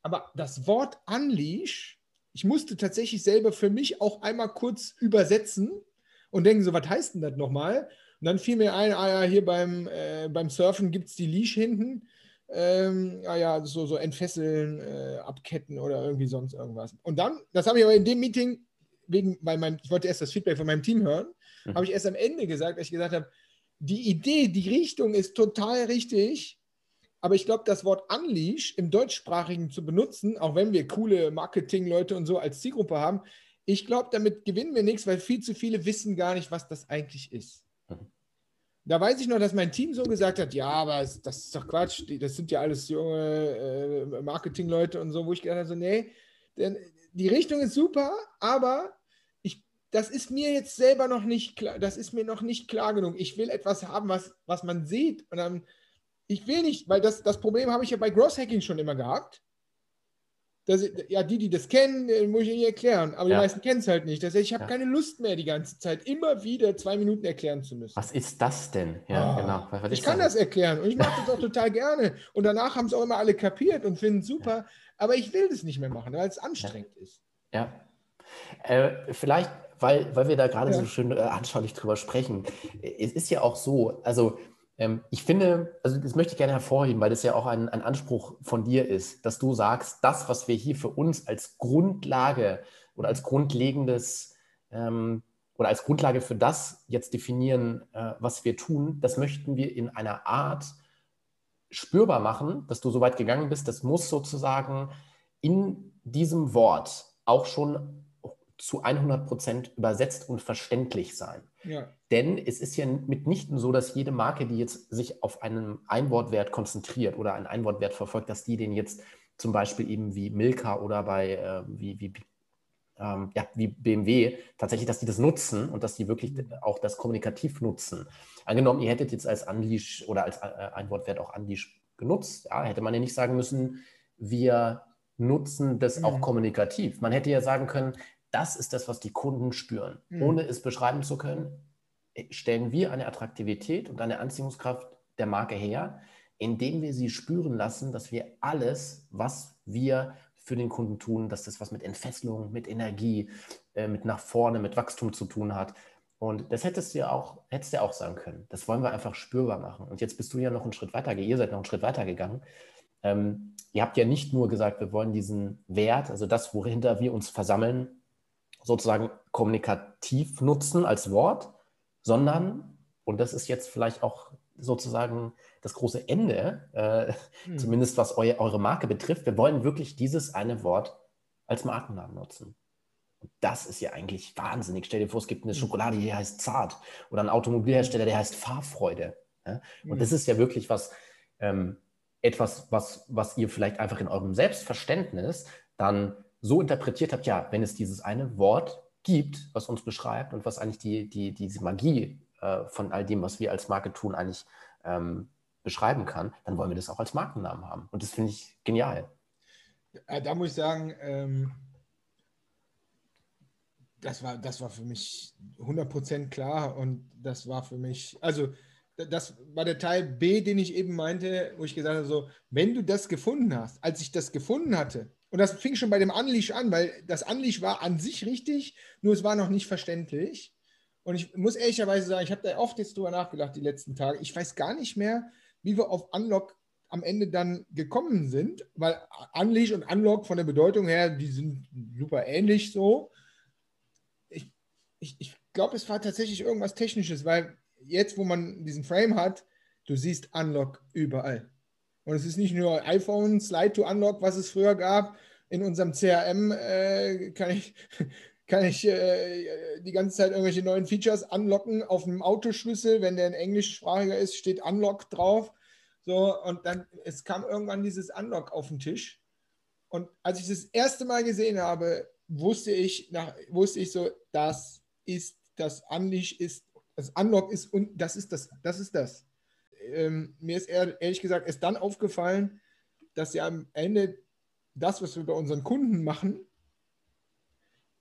aber das Wort Unleash, ich musste tatsächlich selber für mich auch einmal kurz übersetzen und denken, so, was heißt denn das nochmal? Und dann fiel mir ein, ah ja, hier beim, äh, beim Surfen gibt es die Leash hinten. Ähm, ah ja, so, so entfesseln, äh, abketten oder irgendwie sonst irgendwas. Und dann, das habe ich aber in dem Meeting, wegen, weil mein, ich wollte erst das Feedback von meinem Team hören, mhm. habe ich erst am Ende gesagt, dass ich gesagt habe, die Idee, die Richtung ist total richtig, aber ich glaube, das Wort Unleash im Deutschsprachigen zu benutzen, auch wenn wir coole Marketing-Leute und so als Zielgruppe haben, ich glaube, damit gewinnen wir nichts, weil viel zu viele wissen gar nicht, was das eigentlich ist. Da weiß ich noch, dass mein Team so gesagt hat, ja, aber das ist doch Quatsch, das sind ja alles junge äh, Marketingleute und so, wo ich gedacht habe, nee, denn die Richtung ist super, aber ich, das ist mir jetzt selber noch nicht klar, das ist mir noch nicht klar genug. Ich will etwas haben, was, was man sieht und dann, ich will nicht, weil das, das Problem habe ich ja bei Gross Hacking schon immer gehabt. Das, ja, die, die das kennen, äh, muss ich Ihnen erklären. Aber ja. die meisten kennen es halt nicht. Das heißt, ich habe ja. keine Lust mehr, die ganze Zeit immer wieder zwei Minuten erklären zu müssen. Was ist das denn? Ja, oh, genau. Was ich kann das erklären und ich mache das auch <laughs> total gerne. Und danach haben es auch immer alle kapiert und finden es super. Aber ich will das nicht mehr machen, weil es anstrengend ist. Ja. Äh, vielleicht, weil, weil wir da gerade so schön äh, anschaulich drüber sprechen. Es ist ja auch so, also ich finde, also das möchte ich gerne hervorheben, weil das ja auch ein, ein Anspruch von dir ist, dass du sagst, das, was wir hier für uns als Grundlage oder als grundlegendes ähm, oder als Grundlage für das jetzt definieren, äh, was wir tun, das möchten wir in einer Art spürbar machen, dass du so weit gegangen bist. Das muss sozusagen in diesem Wort auch schon zu 100 Prozent übersetzt und verständlich sein. Ja. Denn es ist ja mitnichten so, dass jede Marke, die jetzt sich auf einen Einwortwert konzentriert oder einen Einwortwert verfolgt, dass die den jetzt zum Beispiel eben wie Milka oder bei äh, wie, wie, ähm, ja, wie BMW tatsächlich, dass die das nutzen und dass die wirklich auch das kommunikativ nutzen. Angenommen, ihr hättet jetzt als Unleash oder als äh, Einwortwert auch Unleash genutzt, ja, hätte man ja nicht sagen müssen, wir nutzen das mhm. auch kommunikativ. Man hätte ja sagen können, das ist das, was die Kunden spüren. Mhm. Ohne es beschreiben zu können, stellen wir eine Attraktivität und eine Anziehungskraft der Marke her, indem wir sie spüren lassen, dass wir alles, was wir für den Kunden tun, dass das was mit Entfesselung, mit Energie, äh, mit nach vorne, mit Wachstum zu tun hat. Und das hättest du ja auch, hättest du auch sagen können. Das wollen wir einfach spürbar machen. Und jetzt bist du ja noch einen Schritt weiter, ihr seid noch einen Schritt weiter gegangen. Ähm, ihr habt ja nicht nur gesagt, wir wollen diesen Wert, also das, wohinter wir uns versammeln, sozusagen kommunikativ nutzen als Wort, sondern, und das ist jetzt vielleicht auch sozusagen das große Ende, äh, hm. zumindest was eu eure Marke betrifft, wir wollen wirklich dieses eine Wort als Markennamen nutzen. das ist ja eigentlich wahnsinnig. Stell dir vor, es gibt eine Schokolade, die heißt Zart oder einen Automobilhersteller, der heißt Fahrfreude. Ja? Und das ist ja wirklich was, ähm, etwas, was, was ihr vielleicht einfach in eurem Selbstverständnis dann so interpretiert habt, ja, wenn es dieses eine Wort gibt, was uns beschreibt und was eigentlich die, die, diese Magie äh, von all dem, was wir als Marke tun, eigentlich ähm, beschreiben kann, dann wollen wir das auch als Markennamen haben. Und das finde ich genial. Da muss ich sagen, ähm, das, war, das war für mich 100% klar und das war für mich, also das war der Teil B, den ich eben meinte, wo ich gesagt habe, so, wenn du das gefunden hast, als ich das gefunden hatte, und das fing schon bei dem Unleash an, weil das Unleash war an sich richtig, nur es war noch nicht verständlich. Und ich muss ehrlicherweise sagen, ich habe da oft jetzt drüber nachgedacht die letzten Tage. Ich weiß gar nicht mehr, wie wir auf Unlock am Ende dann gekommen sind, weil Unleash und Unlock von der Bedeutung her, die sind super ähnlich so. Ich, ich, ich glaube, es war tatsächlich irgendwas Technisches, weil jetzt, wo man diesen Frame hat, du siehst Unlock überall. Und es ist nicht nur iPhone, Slide to Unlock, was es früher gab. In unserem CRM äh, kann ich, <laughs> kann ich äh, die ganze Zeit irgendwelche neuen Features anlocken auf einem Autoschlüssel. Wenn der ein englischsprachiger ist, steht Unlock drauf. So, und dann, es kam irgendwann dieses Unlock auf den Tisch. Und als ich das erste Mal gesehen habe, wusste ich, nach, wusste ich so, das ist das Unleash ist, das Unlock ist und das ist das, das ist das ähm, mir ist eher, ehrlich gesagt erst dann aufgefallen, dass ja am Ende das, was wir bei unseren Kunden machen,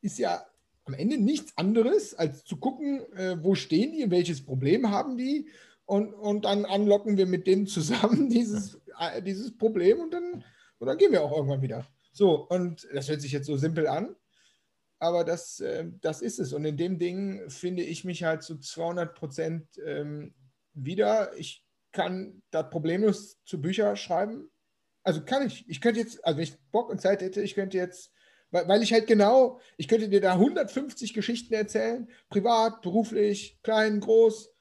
ist ja am Ende nichts anderes, als zu gucken, äh, wo stehen die, welches Problem haben die und, und dann anlocken wir mit denen zusammen <laughs> dieses, äh, dieses Problem und dann, und dann gehen wir auch irgendwann wieder. So, und das hört sich jetzt so simpel an, aber das, äh, das ist es. Und in dem Ding finde ich mich halt zu 200 Prozent ähm, wieder. Ich kann da problemlos zu Bücher schreiben. Also kann ich. Ich könnte jetzt, also wenn ich Bock und Zeit hätte, ich könnte jetzt, weil, weil ich halt genau, ich könnte dir da 150 Geschichten erzählen, privat, beruflich, klein, groß.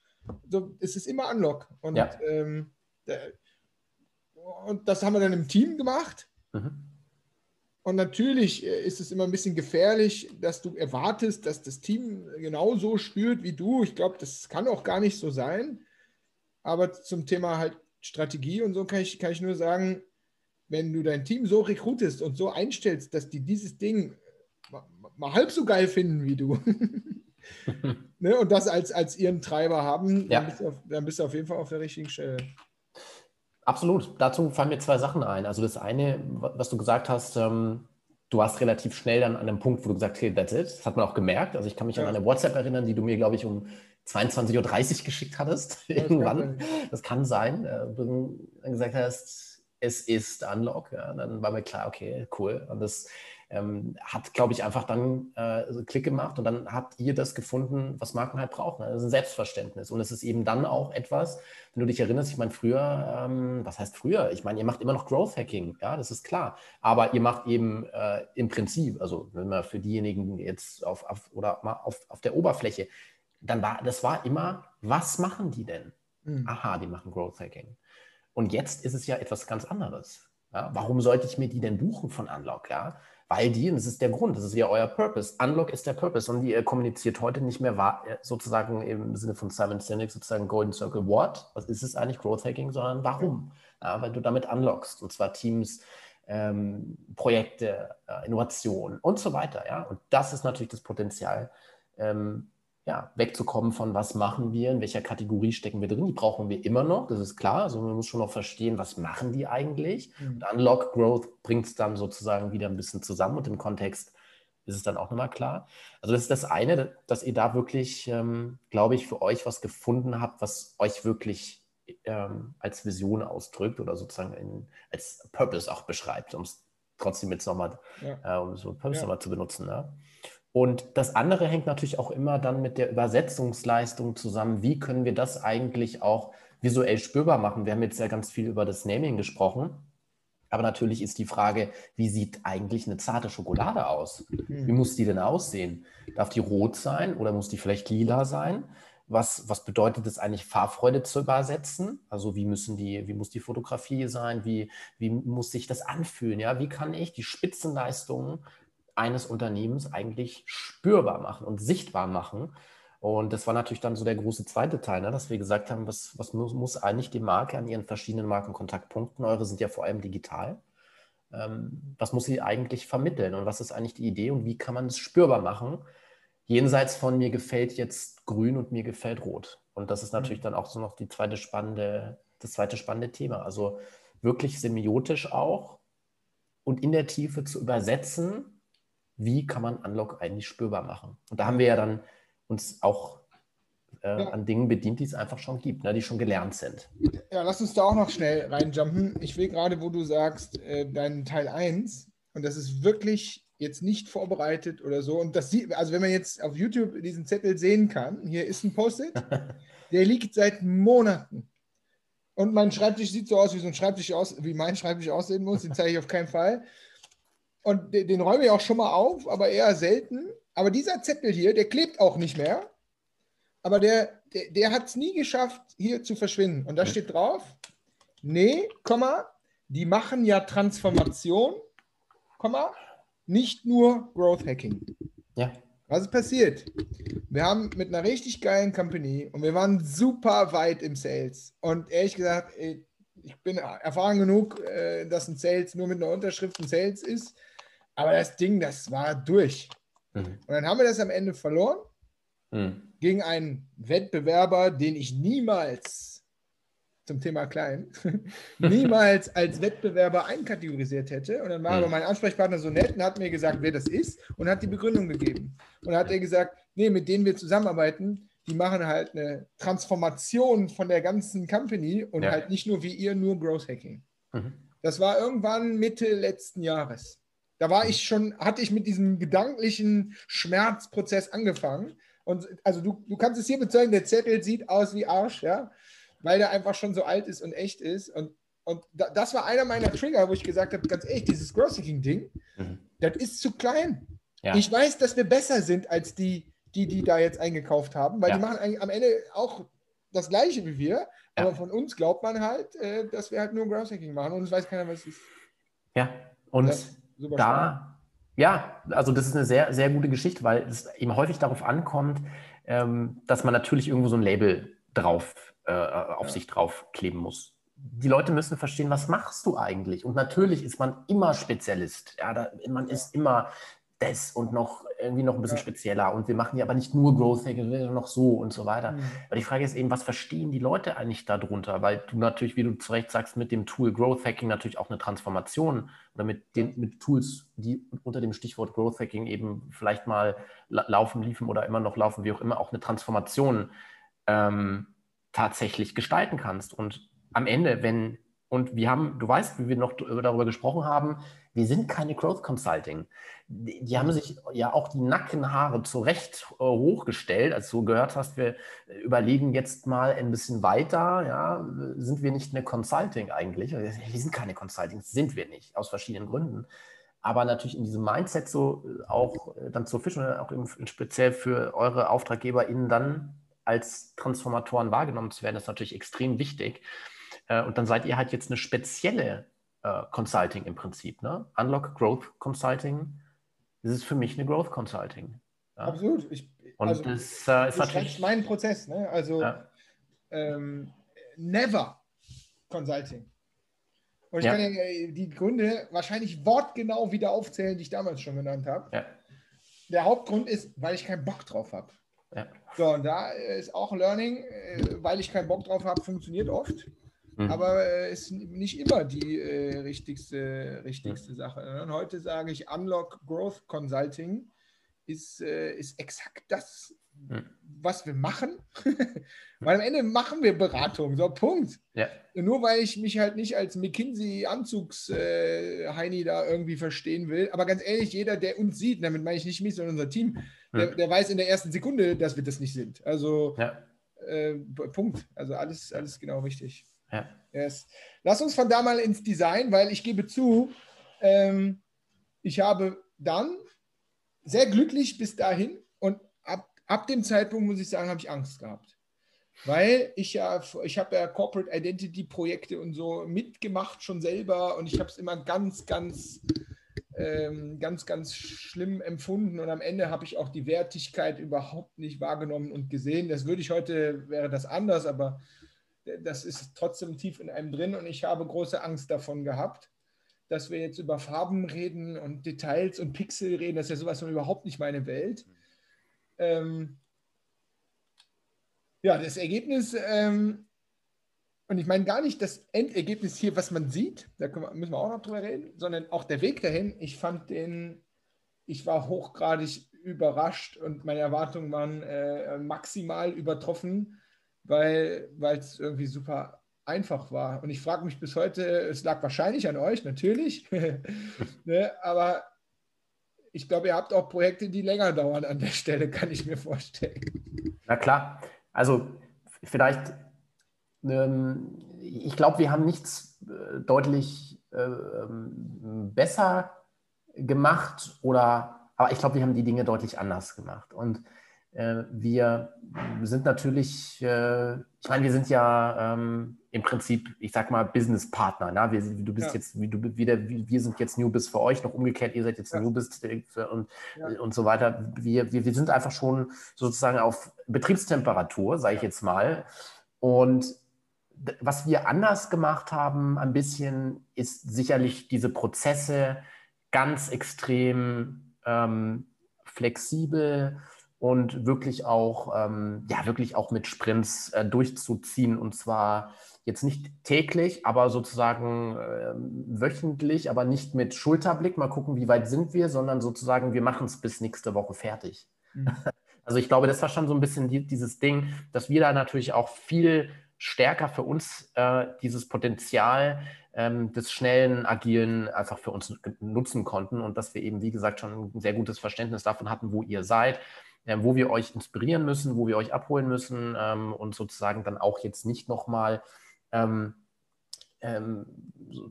So, es ist immer Unlock. Und, ja. ähm, und das haben wir dann im Team gemacht. Mhm. Und natürlich äh, ist es immer ein bisschen gefährlich, dass du erwartest, dass das Team genauso spürt wie du. Ich glaube, das kann auch gar nicht so sein. Aber zum Thema halt Strategie und so kann ich, kann ich nur sagen, wenn du dein Team so rekrutest und so einstellst, dass die dieses Ding mal, mal halb so geil finden wie du <laughs> ne, und das als, als ihren Treiber haben, ja. dann, bist auf, dann, bist du auf, jeden Fall auf der richtigen Stelle. Absolut. Dazu fallen mir zwei Sachen ein. Also das eine, was du gesagt hast, ähm, du warst relativ schnell dann an einem Punkt, wo du gesagt hast, hey, that's it. Das hat man auch gemerkt. Also ich kann mich ja. an eine WhatsApp erinnern, die du mir, glaube ich, um 22.30 Uhr geschickt hattest, <laughs> irgendwann. Das kann sein. Äh, du dann gesagt hast, es ist Unlock. Ja, dann war mir klar, okay, cool. Und das ähm, hat, glaube ich, einfach dann äh, Klick gemacht und dann habt ihr das gefunden, was Marken halt brauchen. Das ist ein Selbstverständnis. Und es ist eben dann auch etwas, wenn du dich erinnerst, ich meine, früher, ähm, was heißt früher? Ich meine, ihr macht immer noch Growth Hacking, ja, das ist klar. Aber ihr macht eben äh, im Prinzip, also wenn man für diejenigen jetzt auf, auf oder mal auf, auf der Oberfläche, dann war, das war immer, was machen die denn? Mhm. Aha, die machen Growth Hacking. Und jetzt ist es ja etwas ganz anderes. Ja? Warum sollte ich mir die denn buchen von Unlock? Ja? Weil die, und das ist der Grund, das ist ja euer Purpose. Unlock ist der Purpose und ihr kommuniziert heute nicht mehr äh, sozusagen im Sinne von Simon Sinek sozusagen Golden Circle What? Was ist es eigentlich Growth Hacking, sondern warum? Ja, weil du damit unlockst und zwar Teams, ähm, Projekte, äh, Innovation und so weiter. Ja? Und das ist natürlich das Potenzial, ähm, ja, wegzukommen von was machen wir, in welcher Kategorie stecken wir drin. Die brauchen wir immer noch, das ist klar. Also man muss schon noch verstehen, was machen die eigentlich. Mhm. Und Unlock Growth bringt es dann sozusagen wieder ein bisschen zusammen und im Kontext ist es dann auch nochmal klar. Also das ist das eine, dass ihr da wirklich, ähm, glaube ich, für euch was gefunden habt, was euch wirklich ähm, als Vision ausdrückt oder sozusagen in, als Purpose auch beschreibt, um es trotzdem jetzt nochmal, ja. äh, um so Purpose ja. nochmal zu benutzen. Ne? Und das andere hängt natürlich auch immer dann mit der Übersetzungsleistung zusammen. Wie können wir das eigentlich auch visuell spürbar machen? Wir haben jetzt ja ganz viel über das Naming gesprochen. Aber natürlich ist die Frage, wie sieht eigentlich eine zarte Schokolade aus? Wie mhm. muss die denn aussehen? Darf die rot sein oder muss die vielleicht lila sein? Was, was bedeutet es eigentlich, Farbfreude zu übersetzen? Also wie müssen die, wie muss die Fotografie sein? Wie, wie muss sich das anfühlen? Ja, wie kann ich die Spitzenleistungen eines Unternehmens eigentlich spürbar machen und sichtbar machen. Und das war natürlich dann so der große zweite Teil, ne, dass wir gesagt haben, was, was muss, muss, eigentlich die Marke an ihren verschiedenen Markenkontaktpunkten, eure sind ja vor allem digital, ähm, was muss sie eigentlich vermitteln und was ist eigentlich die Idee und wie kann man es spürbar machen? Jenseits von mir gefällt jetzt grün und mir gefällt rot. Und das ist natürlich mhm. dann auch so noch die zweite spannende, das zweite spannende Thema. Also wirklich semiotisch auch und in der Tiefe zu übersetzen, wie kann man Unlock eigentlich spürbar machen. Und da haben wir ja dann uns auch äh, ja. an Dingen bedient, die es einfach schon gibt, ne, die schon gelernt sind. Ja, lass uns da auch noch schnell reinjumpen. Ich will gerade, wo du sagst, äh, dein Teil 1, und das ist wirklich jetzt nicht vorbereitet oder so. Und das sieht, also wenn man jetzt auf YouTube diesen Zettel sehen kann, hier ist ein Post-it, <laughs> der liegt seit Monaten. Und mein Schreibtisch sieht so aus, wie so ein Schreibtisch aus, wie mein Schreibtisch aussehen muss. Den zeige ich auf keinen Fall. Und den, den räume ich auch schon mal auf, aber eher selten. Aber dieser Zettel hier, der klebt auch nicht mehr. Aber der, der, der hat es nie geschafft, hier zu verschwinden. Und da steht drauf, nee, Komma, die machen ja Transformation, Komma, nicht nur Growth Hacking. Ja. Was ist passiert? Wir haben mit einer richtig geilen Company und wir waren super weit im Sales. Und ehrlich gesagt, ich bin erfahren genug, äh, dass ein Sales nur mit einer Unterschrift ein Sales ist. Aber das Ding, das war durch. Mhm. Und dann haben wir das am Ende verloren mhm. gegen einen Wettbewerber, den ich niemals zum Thema klein, <laughs> niemals als Wettbewerber einkategorisiert hätte. Und dann war mhm. aber mein Ansprechpartner so nett und hat mir gesagt, wer das ist und hat die Begründung gegeben. Und dann hat er gesagt, nee, mit denen wir zusammenarbeiten, die machen halt eine Transformation von der ganzen Company und ja. halt nicht nur wie ihr, nur Growth Hacking. Mhm. Das war irgendwann Mitte letzten Jahres. Da war ich schon, hatte ich mit diesem gedanklichen Schmerzprozess angefangen. Und also du, du kannst es hier bezeugen, der Zettel sieht aus wie Arsch, ja weil der einfach schon so alt ist und echt ist. Und, und da, das war einer meiner Trigger, wo ich gesagt habe, ganz ehrlich, dieses Growth-Hacking-Ding, mhm. das ist zu klein. Ja. Ich weiß, dass wir besser sind als die, die, die da jetzt eingekauft haben, weil ja. die machen eigentlich am Ende auch das Gleiche wie wir, ja. aber von uns glaubt man halt, äh, dass wir halt nur Growth-Hacking machen und es weiß keiner, was es ist. Ja, und da, ja, also das ist eine sehr, sehr gute Geschichte, weil es eben häufig darauf ankommt, ähm, dass man natürlich irgendwo so ein Label drauf äh, auf ja. sich draufkleben muss. Die Leute müssen verstehen, was machst du eigentlich? Und natürlich ist man immer Spezialist. Ja, da, man ist immer das und noch irgendwie noch ein bisschen ja. spezieller. Und wir machen ja aber nicht nur Growth Hacking, noch so und so weiter. Mhm. Aber die Frage ist eben, was verstehen die Leute eigentlich darunter? Weil du natürlich, wie du zu Recht sagst, mit dem Tool Growth Hacking natürlich auch eine Transformation oder mit den mit Tools, die unter dem Stichwort Growth Hacking eben vielleicht mal laufen, liefen oder immer noch laufen, wie auch immer, auch eine Transformation ähm, tatsächlich gestalten kannst. Und am Ende, wenn, und wir haben, du weißt, wie wir noch darüber gesprochen haben, wir sind keine Growth Consulting. Die, die haben sich ja auch die Nackenhaare zurecht äh, hochgestellt, als du gehört hast, wir überlegen jetzt mal ein bisschen weiter, ja, sind wir nicht eine Consulting eigentlich? Wir sind keine Consulting, sind wir nicht, aus verschiedenen Gründen aber natürlich in diesem Mindset so äh, auch äh, dann zu fischen, auch speziell für eure AuftraggeberInnen dann als Transformatoren wahrgenommen zu werden, ist natürlich extrem wichtig. Äh, und dann seid ihr halt jetzt eine spezielle äh, Consulting im Prinzip. Ne? Unlock Growth Consulting. Das ist für mich eine Growth Consulting. Ja? Absolut. Ich, und also, das äh, ist natürlich mein Prozess. Ne? Also ja. ähm, never Consulting. Und ich ja. kann ja die Gründe wahrscheinlich wortgenau wieder aufzählen, die ich damals schon genannt habe. Ja. Der Hauptgrund ist, weil ich keinen Bock drauf habe. Ja. So, und da ist auch Learning, äh, weil ich keinen Bock drauf habe, funktioniert oft. Mhm. Aber äh, ist nicht immer die äh, richtigste, richtigste mhm. Sache. Ne? Und heute sage ich, Unlock Growth Consulting ist, äh, ist exakt das, mhm. was wir machen. <laughs> weil am Ende machen wir Beratung, so Punkt. Ja. Nur weil ich mich halt nicht als McKinsey-Anzugs-Heini äh, da irgendwie verstehen will. Aber ganz ehrlich, jeder, der uns sieht, damit meine ich nicht mich, sondern unser Team, der, der, weiß in der ersten Sekunde, dass wir das nicht sind. Also ja. äh, Punkt. Also alles, alles genau richtig. Ja. Yes. Lass uns von da mal ins Design, weil ich gebe zu, ähm, ich habe dann sehr glücklich bis dahin und ab, ab dem Zeitpunkt, muss ich sagen, habe ich Angst gehabt. Weil ich ja, ich habe ja Corporate Identity Projekte und so mitgemacht schon selber und ich habe es immer ganz, ganz ähm, ganz, ganz schlimm empfunden und am Ende habe ich auch die Wertigkeit überhaupt nicht wahrgenommen und gesehen. Das würde ich heute, wäre das anders, aber das ist trotzdem tief in einem drin und ich habe große Angst davon gehabt, dass wir jetzt über Farben reden und Details und Pixel reden. Das ist ja sowas von überhaupt nicht meine Welt. Ähm, ja, das Ergebnis, ähm, und ich meine gar nicht das Endergebnis hier, was man sieht, da wir, müssen wir auch noch drüber reden, sondern auch der Weg dahin. Ich fand den, ich war hochgradig überrascht und meine Erwartungen waren äh, maximal übertroffen weil es irgendwie super einfach war. Und ich frage mich bis heute, es lag wahrscheinlich an euch, natürlich, <laughs> ne, aber ich glaube, ihr habt auch Projekte, die länger dauern an der Stelle, kann ich mir vorstellen. Na klar, also vielleicht, ähm, ich glaube, wir haben nichts äh, deutlich äh, besser gemacht oder, aber ich glaube, wir haben die Dinge deutlich anders gemacht. Und wir sind natürlich, äh, ich meine, wir sind ja ähm, im Prinzip, ich sag mal, Business-Partner. Ne? Wir, du bist ja. jetzt, wie du wieder, wir sind jetzt Newbiz für euch, noch umgekehrt, ihr seid jetzt ja. Newbiz und, ja. und so weiter. Wir, wir, wir sind einfach schon sozusagen auf Betriebstemperatur, sage ich jetzt mal. Und was wir anders gemacht haben, ein bisschen, ist sicherlich diese Prozesse ganz extrem ähm, flexibel und wirklich auch, ähm, ja, wirklich auch mit Sprints äh, durchzuziehen und zwar jetzt nicht täglich, aber sozusagen äh, wöchentlich, aber nicht mit Schulterblick, mal gucken, wie weit sind wir, sondern sozusagen, wir machen es bis nächste Woche fertig. Mhm. <laughs> Also ich glaube, das war schon so ein bisschen die, dieses Ding, dass wir da natürlich auch viel stärker für uns äh, dieses Potenzial ähm, des schnellen, agilen einfach für uns nutzen konnten und dass wir eben, wie gesagt, schon ein sehr gutes Verständnis davon hatten, wo ihr seid wo wir euch inspirieren müssen, wo wir euch abholen müssen ähm, und sozusagen dann auch jetzt nicht nochmal ähm, ähm,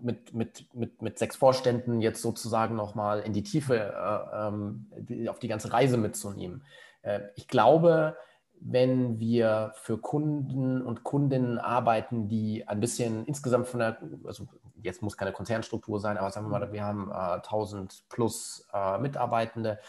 mit, mit, mit, mit sechs Vorständen jetzt sozusagen nochmal in die Tiefe äh, ähm, auf die ganze Reise mitzunehmen. Äh, ich glaube, wenn wir für Kunden und Kundinnen arbeiten, die ein bisschen insgesamt von der, also jetzt muss keine Konzernstruktur sein, aber sagen wir mal, wir haben äh, 1000 plus äh, Mitarbeitende,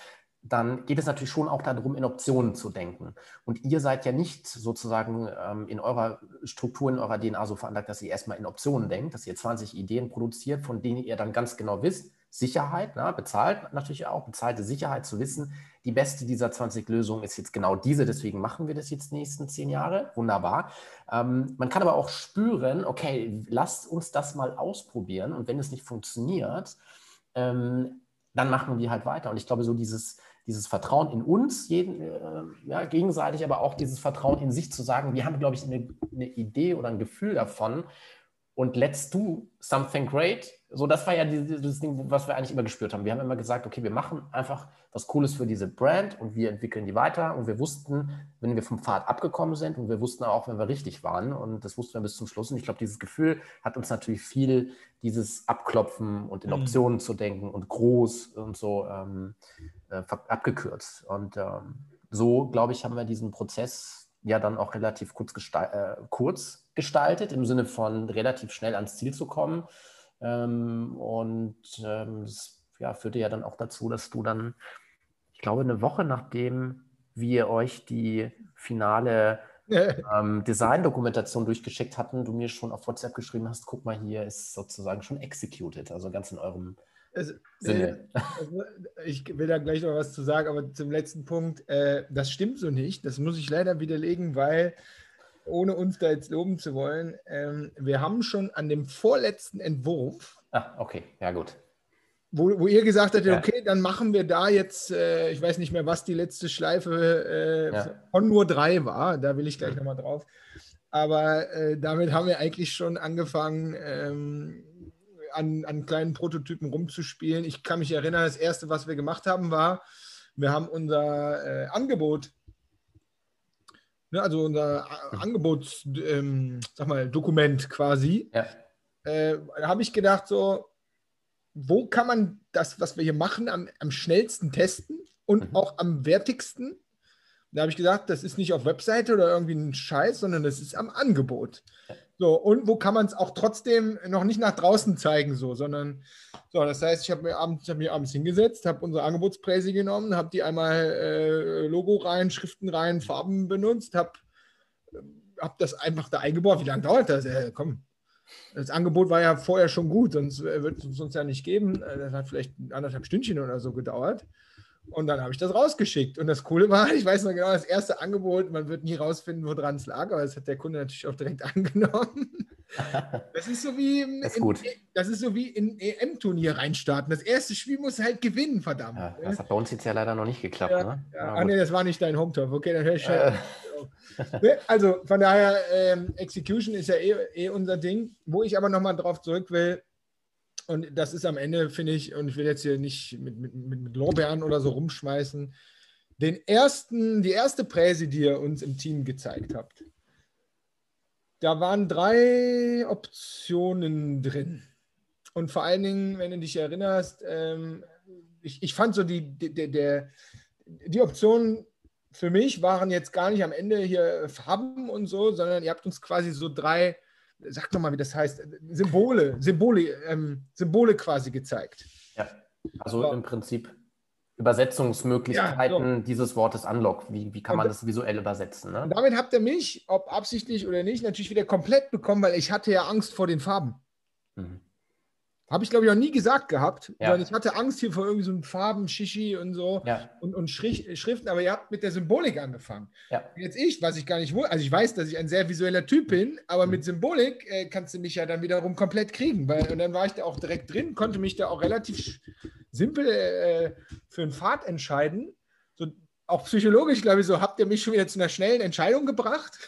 dann geht es natürlich schon auch darum, in Optionen zu denken. Und ihr seid ja nicht sozusagen ähm, in eurer Struktur, in eurer DNA so veranlagt, dass ihr erstmal in Optionen denkt, dass ihr 20 Ideen produziert, von denen ihr dann ganz genau wisst, Sicherheit, na, bezahlt natürlich auch, bezahlte Sicherheit zu wissen, die beste dieser 20 Lösungen ist jetzt genau diese, deswegen machen wir das jetzt die nächsten zehn Jahre. Wunderbar. Ähm, man kann aber auch spüren, okay, lasst uns das mal ausprobieren und wenn es nicht funktioniert, ähm, dann machen wir halt weiter. Und ich glaube, so dieses, dieses Vertrauen in uns, jeden, äh, ja, gegenseitig, aber auch dieses Vertrauen in sich zu sagen, wir haben, glaube ich, eine, eine Idee oder ein Gefühl davon und let's do something great so, das war ja dieses Ding, was wir eigentlich immer gespürt haben. Wir haben immer gesagt, okay, wir machen einfach was Cooles für diese Brand und wir entwickeln die weiter. Und wir wussten, wenn wir vom Pfad abgekommen sind und wir wussten auch, wenn wir richtig waren. Und das wussten wir bis zum Schluss. Und ich glaube, dieses Gefühl hat uns natürlich viel dieses Abklopfen und in mhm. Optionen mhm. zu denken und groß und so ähm, äh, abgekürzt. Und ähm, so, glaube ich, haben wir diesen Prozess ja dann auch relativ kurz, gestal äh, kurz gestaltet, im Sinne von relativ schnell ans Ziel zu kommen. Ähm, und ähm, das ja, führte ja dann auch dazu, dass du dann, ich glaube, eine Woche nachdem wir euch die finale <laughs> ähm, Design-Dokumentation durchgeschickt hatten, du mir schon auf WhatsApp geschrieben hast, guck mal, hier ist sozusagen schon executed, also ganz in eurem Sinne. Äh, also, ich will da gleich noch was zu sagen, aber zum letzten Punkt, äh, das stimmt so nicht. Das muss ich leider widerlegen, weil ohne uns da jetzt loben zu wollen, ähm, wir haben schon an dem vorletzten Entwurf. Ah, okay, ja gut. Wo, wo ihr gesagt habt, ja. okay, dann machen wir da jetzt, äh, ich weiß nicht mehr, was die letzte Schleife äh, ja. von nur drei war, da will ich gleich mhm. nochmal drauf. Aber äh, damit haben wir eigentlich schon angefangen, ähm, an, an kleinen Prototypen rumzuspielen. Ich kann mich erinnern, das erste, was wir gemacht haben, war, wir haben unser äh, Angebot ne, also unser mhm. Angebotsdokument ähm, quasi, ja. äh, da habe ich gedacht, so, wo kann man das, was wir hier machen, am, am schnellsten testen und mhm. auch am wertigsten? Da habe ich gesagt, das ist nicht auf Webseite oder irgendwie ein Scheiß, sondern das ist am Angebot. So, und wo kann man es auch trotzdem noch nicht nach draußen zeigen, so, sondern so, das heißt, ich habe mir abends, hab mir abends hingesetzt, habe unsere Angebotspräse genommen, habe die einmal äh, Logo rein, Schriften rein, Farben benutzt, habe hab das einfach da eingebaut. Wie lange dauert das? Äh, komm, das Angebot war ja vorher schon gut, sonst äh, wird es uns ja nicht geben. Äh, das hat vielleicht anderthalb Stündchen oder so gedauert. Und dann habe ich das rausgeschickt. Und das Coole war, <laughs> ich weiß noch genau, das erste Angebot, man wird nie rausfinden, woran es lag, aber das hat der Kunde natürlich auch direkt <laughs> angenommen. <laughs> Das ist so wie, das ist, in, das ist so wie in EM-Turnier reinstarten. Das erste Spiel muss halt gewinnen, verdammt. Ja, das hat bei uns jetzt ja leider noch nicht geklappt. Ja, ne? ja. Ah, nee, das war nicht dein Home-Turf. Okay, dann höre ich äh. Also von daher, ähm, Execution ist ja eh, eh unser Ding. Wo ich aber nochmal drauf zurück will, und das ist am Ende, finde ich, und ich will jetzt hier nicht mit, mit, mit Lorbeeren oder so rumschmeißen, den ersten, die erste Präse, die ihr uns im Team gezeigt habt. Da waren drei Optionen drin. Und vor allen Dingen, wenn du dich erinnerst, ähm, ich, ich fand so die, die, der, die Optionen für mich waren jetzt gar nicht am Ende hier Farben und so, sondern ihr habt uns quasi so drei sag doch mal, wie das heißt, Symbole, Symbole, ähm, Symbole quasi gezeigt. Ja, also so. im Prinzip Übersetzungsmöglichkeiten ja, so. dieses Wortes Unlock. Wie, wie kann man das visuell übersetzen? Ne? damit habt ihr mich, ob absichtlich oder nicht, natürlich wieder komplett bekommen, weil ich hatte ja Angst vor den Farben. Mhm. Habe ich, glaube ich, auch nie gesagt gehabt. Ja. ich hatte Angst hier vor irgendwie so Farben, Shishi und so ja. und, und Schriften, aber ihr habt mit der Symbolik angefangen. Ja. Jetzt ich, was ich gar nicht wusste, also ich weiß, dass ich ein sehr visueller Typ bin, aber mhm. mit Symbolik äh, kannst du mich ja dann wiederum komplett kriegen. Weil, und dann war ich da auch direkt drin, konnte mich da auch relativ simpel äh, für einen Pfad entscheiden. So, auch psychologisch, glaube ich, so habt ihr mich schon wieder zu einer schnellen Entscheidung gebracht.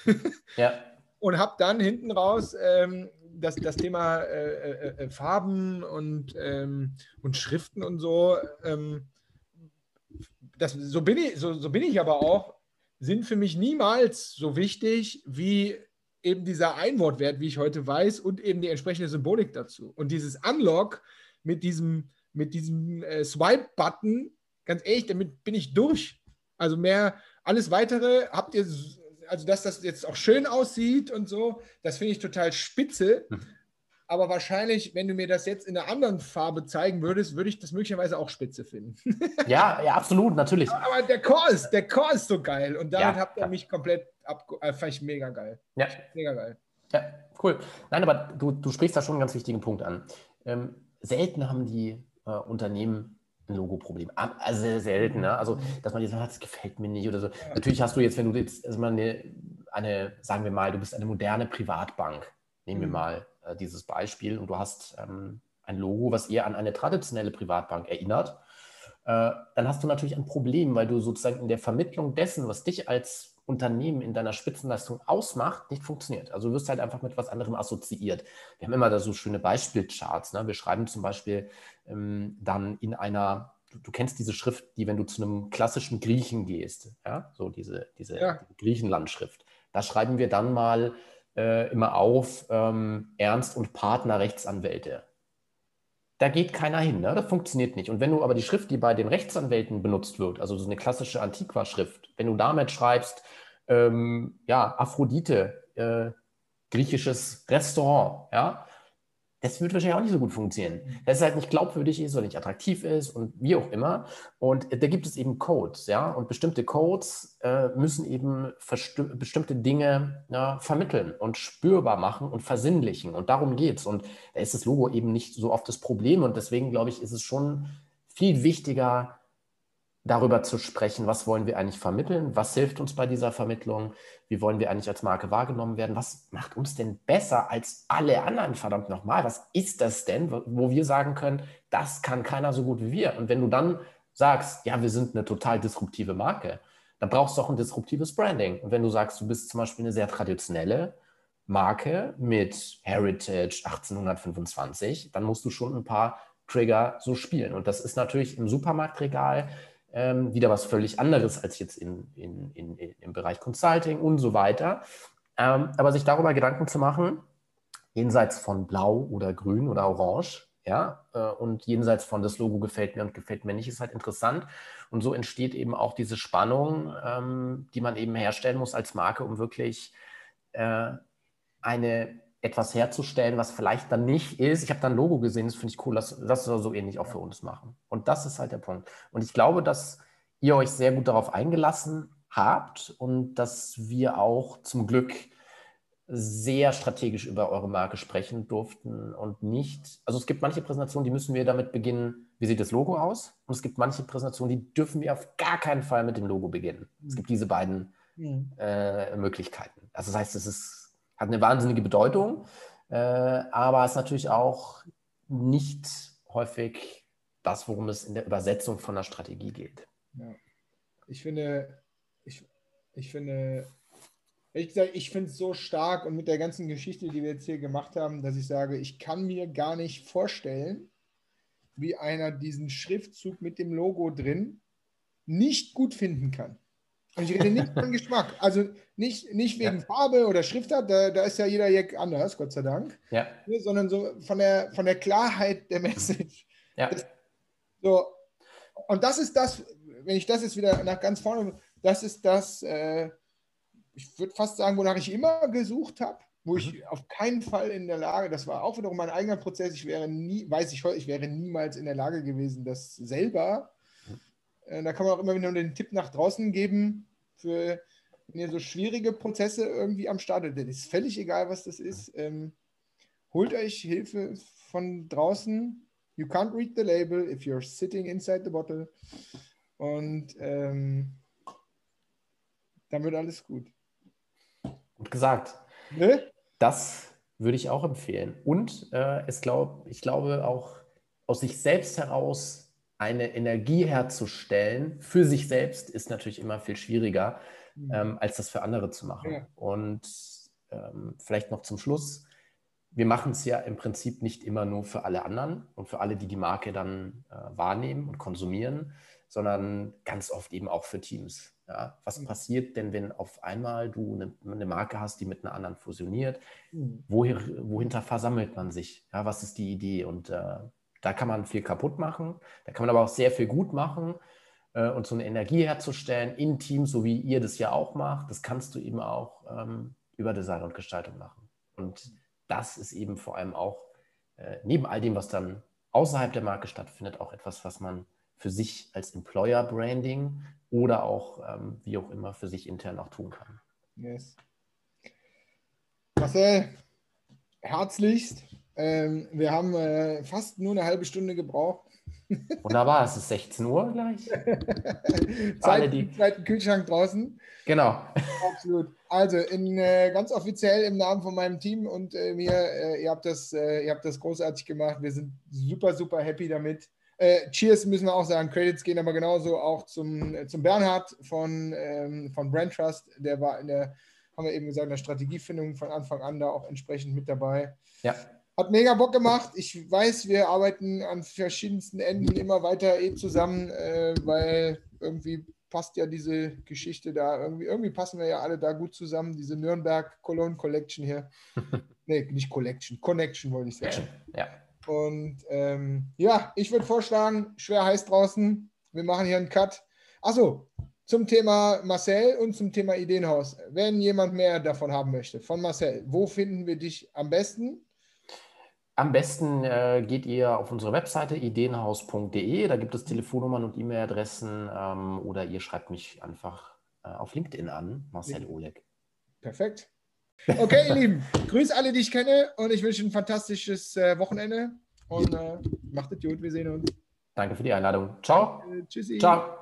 ja. <laughs> Und habt dann hinten raus ähm, das, das Thema äh, äh, äh, Farben und, ähm, und Schriften und so, ähm, das, so, bin ich, so, so bin ich aber auch, sind für mich niemals so wichtig wie eben dieser Einwortwert, wie ich heute weiß, und eben die entsprechende Symbolik dazu. Und dieses Unlock mit diesem, mit diesem äh, Swipe-Button, ganz ehrlich, damit bin ich durch. Also mehr, alles weitere habt ihr also dass das jetzt auch schön aussieht und so, das finde ich total spitze. Mhm. Aber wahrscheinlich, wenn du mir das jetzt in einer anderen Farbe zeigen würdest, würde ich das möglicherweise auch spitze finden. <laughs> ja, ja, absolut, natürlich. Aber der Core ist, der Core ist so geil. Und damit ja, habt ihr ja. mich komplett ab, äh, fand ich mega geil. Ja. Mega geil. Ja, cool. Nein, aber du, du sprichst da schon einen ganz wichtigen Punkt an. Ähm, selten haben die äh, Unternehmen Logo-Problem. Also sehr selten, ne? Also, dass man jetzt sagt, das gefällt mir nicht oder so. Natürlich hast du jetzt, wenn du jetzt also eine, eine, sagen wir mal, du bist eine moderne Privatbank, nehmen wir mhm. mal äh, dieses Beispiel, und du hast ähm, ein Logo, was eher an eine traditionelle Privatbank erinnert, äh, dann hast du natürlich ein Problem, weil du sozusagen in der Vermittlung dessen, was dich als Unternehmen in deiner Spitzenleistung ausmacht, nicht funktioniert. Also du wirst halt einfach mit was anderem assoziiert. Wir haben immer da so schöne Beispielcharts. Ne? Wir schreiben zum Beispiel ähm, dann in einer, du, du, kennst diese Schrift, die, wenn du zu einem klassischen Griechen gehst, ja, so diese, diese ja. Griechenlandschrift, da schreiben wir dann mal äh, immer auf ähm, Ernst und Partner Rechtsanwälte da geht keiner hin, ne? das funktioniert nicht. Und wenn du aber die Schrift, die bei den Rechtsanwälten benutzt wird, also so eine klassische Antiqua-Schrift, wenn du damit schreibst, ähm, ja, Aphrodite, äh, griechisches Restaurant, ja, das wird wahrscheinlich auch nicht so gut funktionieren. Mhm. Das ist halt nicht glaubwürdig ist oder nicht attraktiv ist und wie auch immer. Und da gibt es eben Codes, ja. Und bestimmte Codes äh, müssen eben bestimmte Dinge ja, vermitteln und spürbar machen und versinnlichen. Und darum geht es. Und da ist das Logo eben nicht so oft das Problem. Und deswegen, glaube ich, ist es schon viel wichtiger, darüber zu sprechen, was wollen wir eigentlich vermitteln, was hilft uns bei dieser Vermittlung, wie wollen wir eigentlich als Marke wahrgenommen werden, was macht uns denn besser als alle anderen, verdammt nochmal, was ist das denn, wo wir sagen können, das kann keiner so gut wie wir. Und wenn du dann sagst, ja, wir sind eine total disruptive Marke, dann brauchst du auch ein disruptives Branding. Und wenn du sagst, du bist zum Beispiel eine sehr traditionelle Marke mit Heritage 1825, dann musst du schon ein paar Trigger so spielen. Und das ist natürlich im Supermarktregal ähm, wieder was völlig anderes als jetzt in, in, in, im Bereich Consulting und so weiter. Ähm, aber sich darüber Gedanken zu machen, jenseits von Blau oder Grün oder Orange, ja, äh, und jenseits von das Logo gefällt mir und gefällt mir nicht, ist halt interessant. Und so entsteht eben auch diese Spannung, ähm, die man eben herstellen muss als Marke, um wirklich äh, eine etwas herzustellen, was vielleicht dann nicht ist. Ich habe da ein Logo gesehen, das finde ich cool, das, das soll so ähnlich auch für uns machen. Und das ist halt der Punkt. Und ich glaube, dass ihr euch sehr gut darauf eingelassen habt und dass wir auch zum Glück sehr strategisch über eure Marke sprechen durften und nicht, also es gibt manche Präsentationen, die müssen wir damit beginnen, wie sieht das Logo aus? Und es gibt manche Präsentationen, die dürfen wir auf gar keinen Fall mit dem Logo beginnen. Es gibt diese beiden mhm. äh, Möglichkeiten. Also das heißt, es ist, hat eine wahnsinnige Bedeutung, äh, aber ist natürlich auch nicht häufig das, worum es in der Übersetzung von der Strategie geht. Ja. Ich finde, ich, ich finde, Ehrlich gesagt, ich finde es so stark und mit der ganzen Geschichte, die wir jetzt hier gemacht haben, dass ich sage, ich kann mir gar nicht vorstellen, wie einer diesen Schriftzug mit dem Logo drin nicht gut finden kann. Und ich rede nicht von Geschmack. Also nicht, nicht wegen ja. Farbe oder Schriftart, da, da ist ja jeder Jack anders, Gott sei Dank. Ja. Sondern so von der, von der Klarheit der Message. Ja. Das, so, und das ist das, wenn ich das jetzt wieder nach ganz vorne, das ist das, äh, ich würde fast sagen, wonach ich immer gesucht habe, wo ich mhm. auf keinen Fall in der Lage, das war auch wiederum mein eigener Prozess, ich wäre nie, weiß ich heute, ich wäre niemals in der Lage gewesen, das selber. Äh, da kann man auch immer wieder den Tipp nach draußen geben, für wenn ihr so schwierige Prozesse irgendwie am Start habt, ist völlig egal, was das ist. Ähm, holt euch Hilfe von draußen. You can't read the label if you're sitting inside the bottle. Und ähm, dann wird alles gut. Gut gesagt. Ne? Das würde ich auch empfehlen. Und äh, es glaub, ich glaube auch aus sich selbst heraus eine Energie herzustellen für sich selbst ist natürlich immer viel schwieriger, mhm. ähm, als das für andere zu machen. Ja. Und ähm, vielleicht noch zum Schluss. Wir machen es ja im Prinzip nicht immer nur für alle anderen und für alle, die die Marke dann äh, wahrnehmen und konsumieren, sondern ganz oft eben auch für Teams. Ja, was mhm. passiert denn, wenn auf einmal du eine, eine, Marke hast, die mit einer anderen fusioniert? Mhm. Wohin, wohinter versammelt man sich? Ja, was ist die Idee? Und äh, da kann man viel kaputt machen, da kann man aber auch sehr viel gut machen. Äh, und so eine Energie herzustellen in Teams, so wie ihr das ja auch macht, das kannst du eben auch ähm, über Design und Gestaltung machen. Und das ist eben vor allem auch äh, neben all dem, was dann außerhalb der Marke stattfindet, auch etwas, was man für sich als Employer Branding oder auch ähm, wie auch immer für sich intern auch tun kann. Yes. Marcel, herzlichst. Ähm, wir haben äh, fast nur eine halbe Stunde gebraucht. <laughs> Wunderbar, es ist 16 Uhr gleich. <laughs> Alle die zweiten Kühlschrank draußen. Genau. <laughs> Absolut. Also in, äh, ganz offiziell im Namen von meinem Team und äh, mir, äh, ihr, habt das, äh, ihr habt das großartig gemacht. Wir sind super, super happy damit. Äh, Cheers müssen wir auch sagen. Credits gehen aber genauso auch zum, äh, zum Bernhard von, ähm, von Brand Trust. Der war in der, haben wir eben gesagt, in der Strategiefindung von Anfang an da auch entsprechend mit dabei. Ja. Hat mega Bock gemacht. Ich weiß, wir arbeiten an verschiedensten Enden immer weiter eh zusammen, äh, weil irgendwie passt ja diese Geschichte da. Irgendwie, irgendwie passen wir ja alle da gut zusammen. Diese Nürnberg Cologne Collection hier. <laughs> nee, nicht Collection, Connection wollte ich sagen. Ja. Und ähm, ja, ich würde vorschlagen, schwer heiß draußen. Wir machen hier einen Cut. Achso, zum Thema Marcel und zum Thema Ideenhaus. Wenn jemand mehr davon haben möchte, von Marcel, wo finden wir dich am besten? Am besten äh, geht ihr auf unsere Webseite ideenhaus.de. Da gibt es Telefonnummern und E-Mail-Adressen ähm, oder ihr schreibt mich einfach äh, auf LinkedIn an, Marcel Oleg. Perfekt. Okay, ihr Lieben, <laughs> grüß alle, die ich kenne und ich wünsche ein fantastisches äh, Wochenende und äh, macht es gut, wir sehen uns. Danke für die Einladung. Ciao. Äh, tschüssi. Ciao.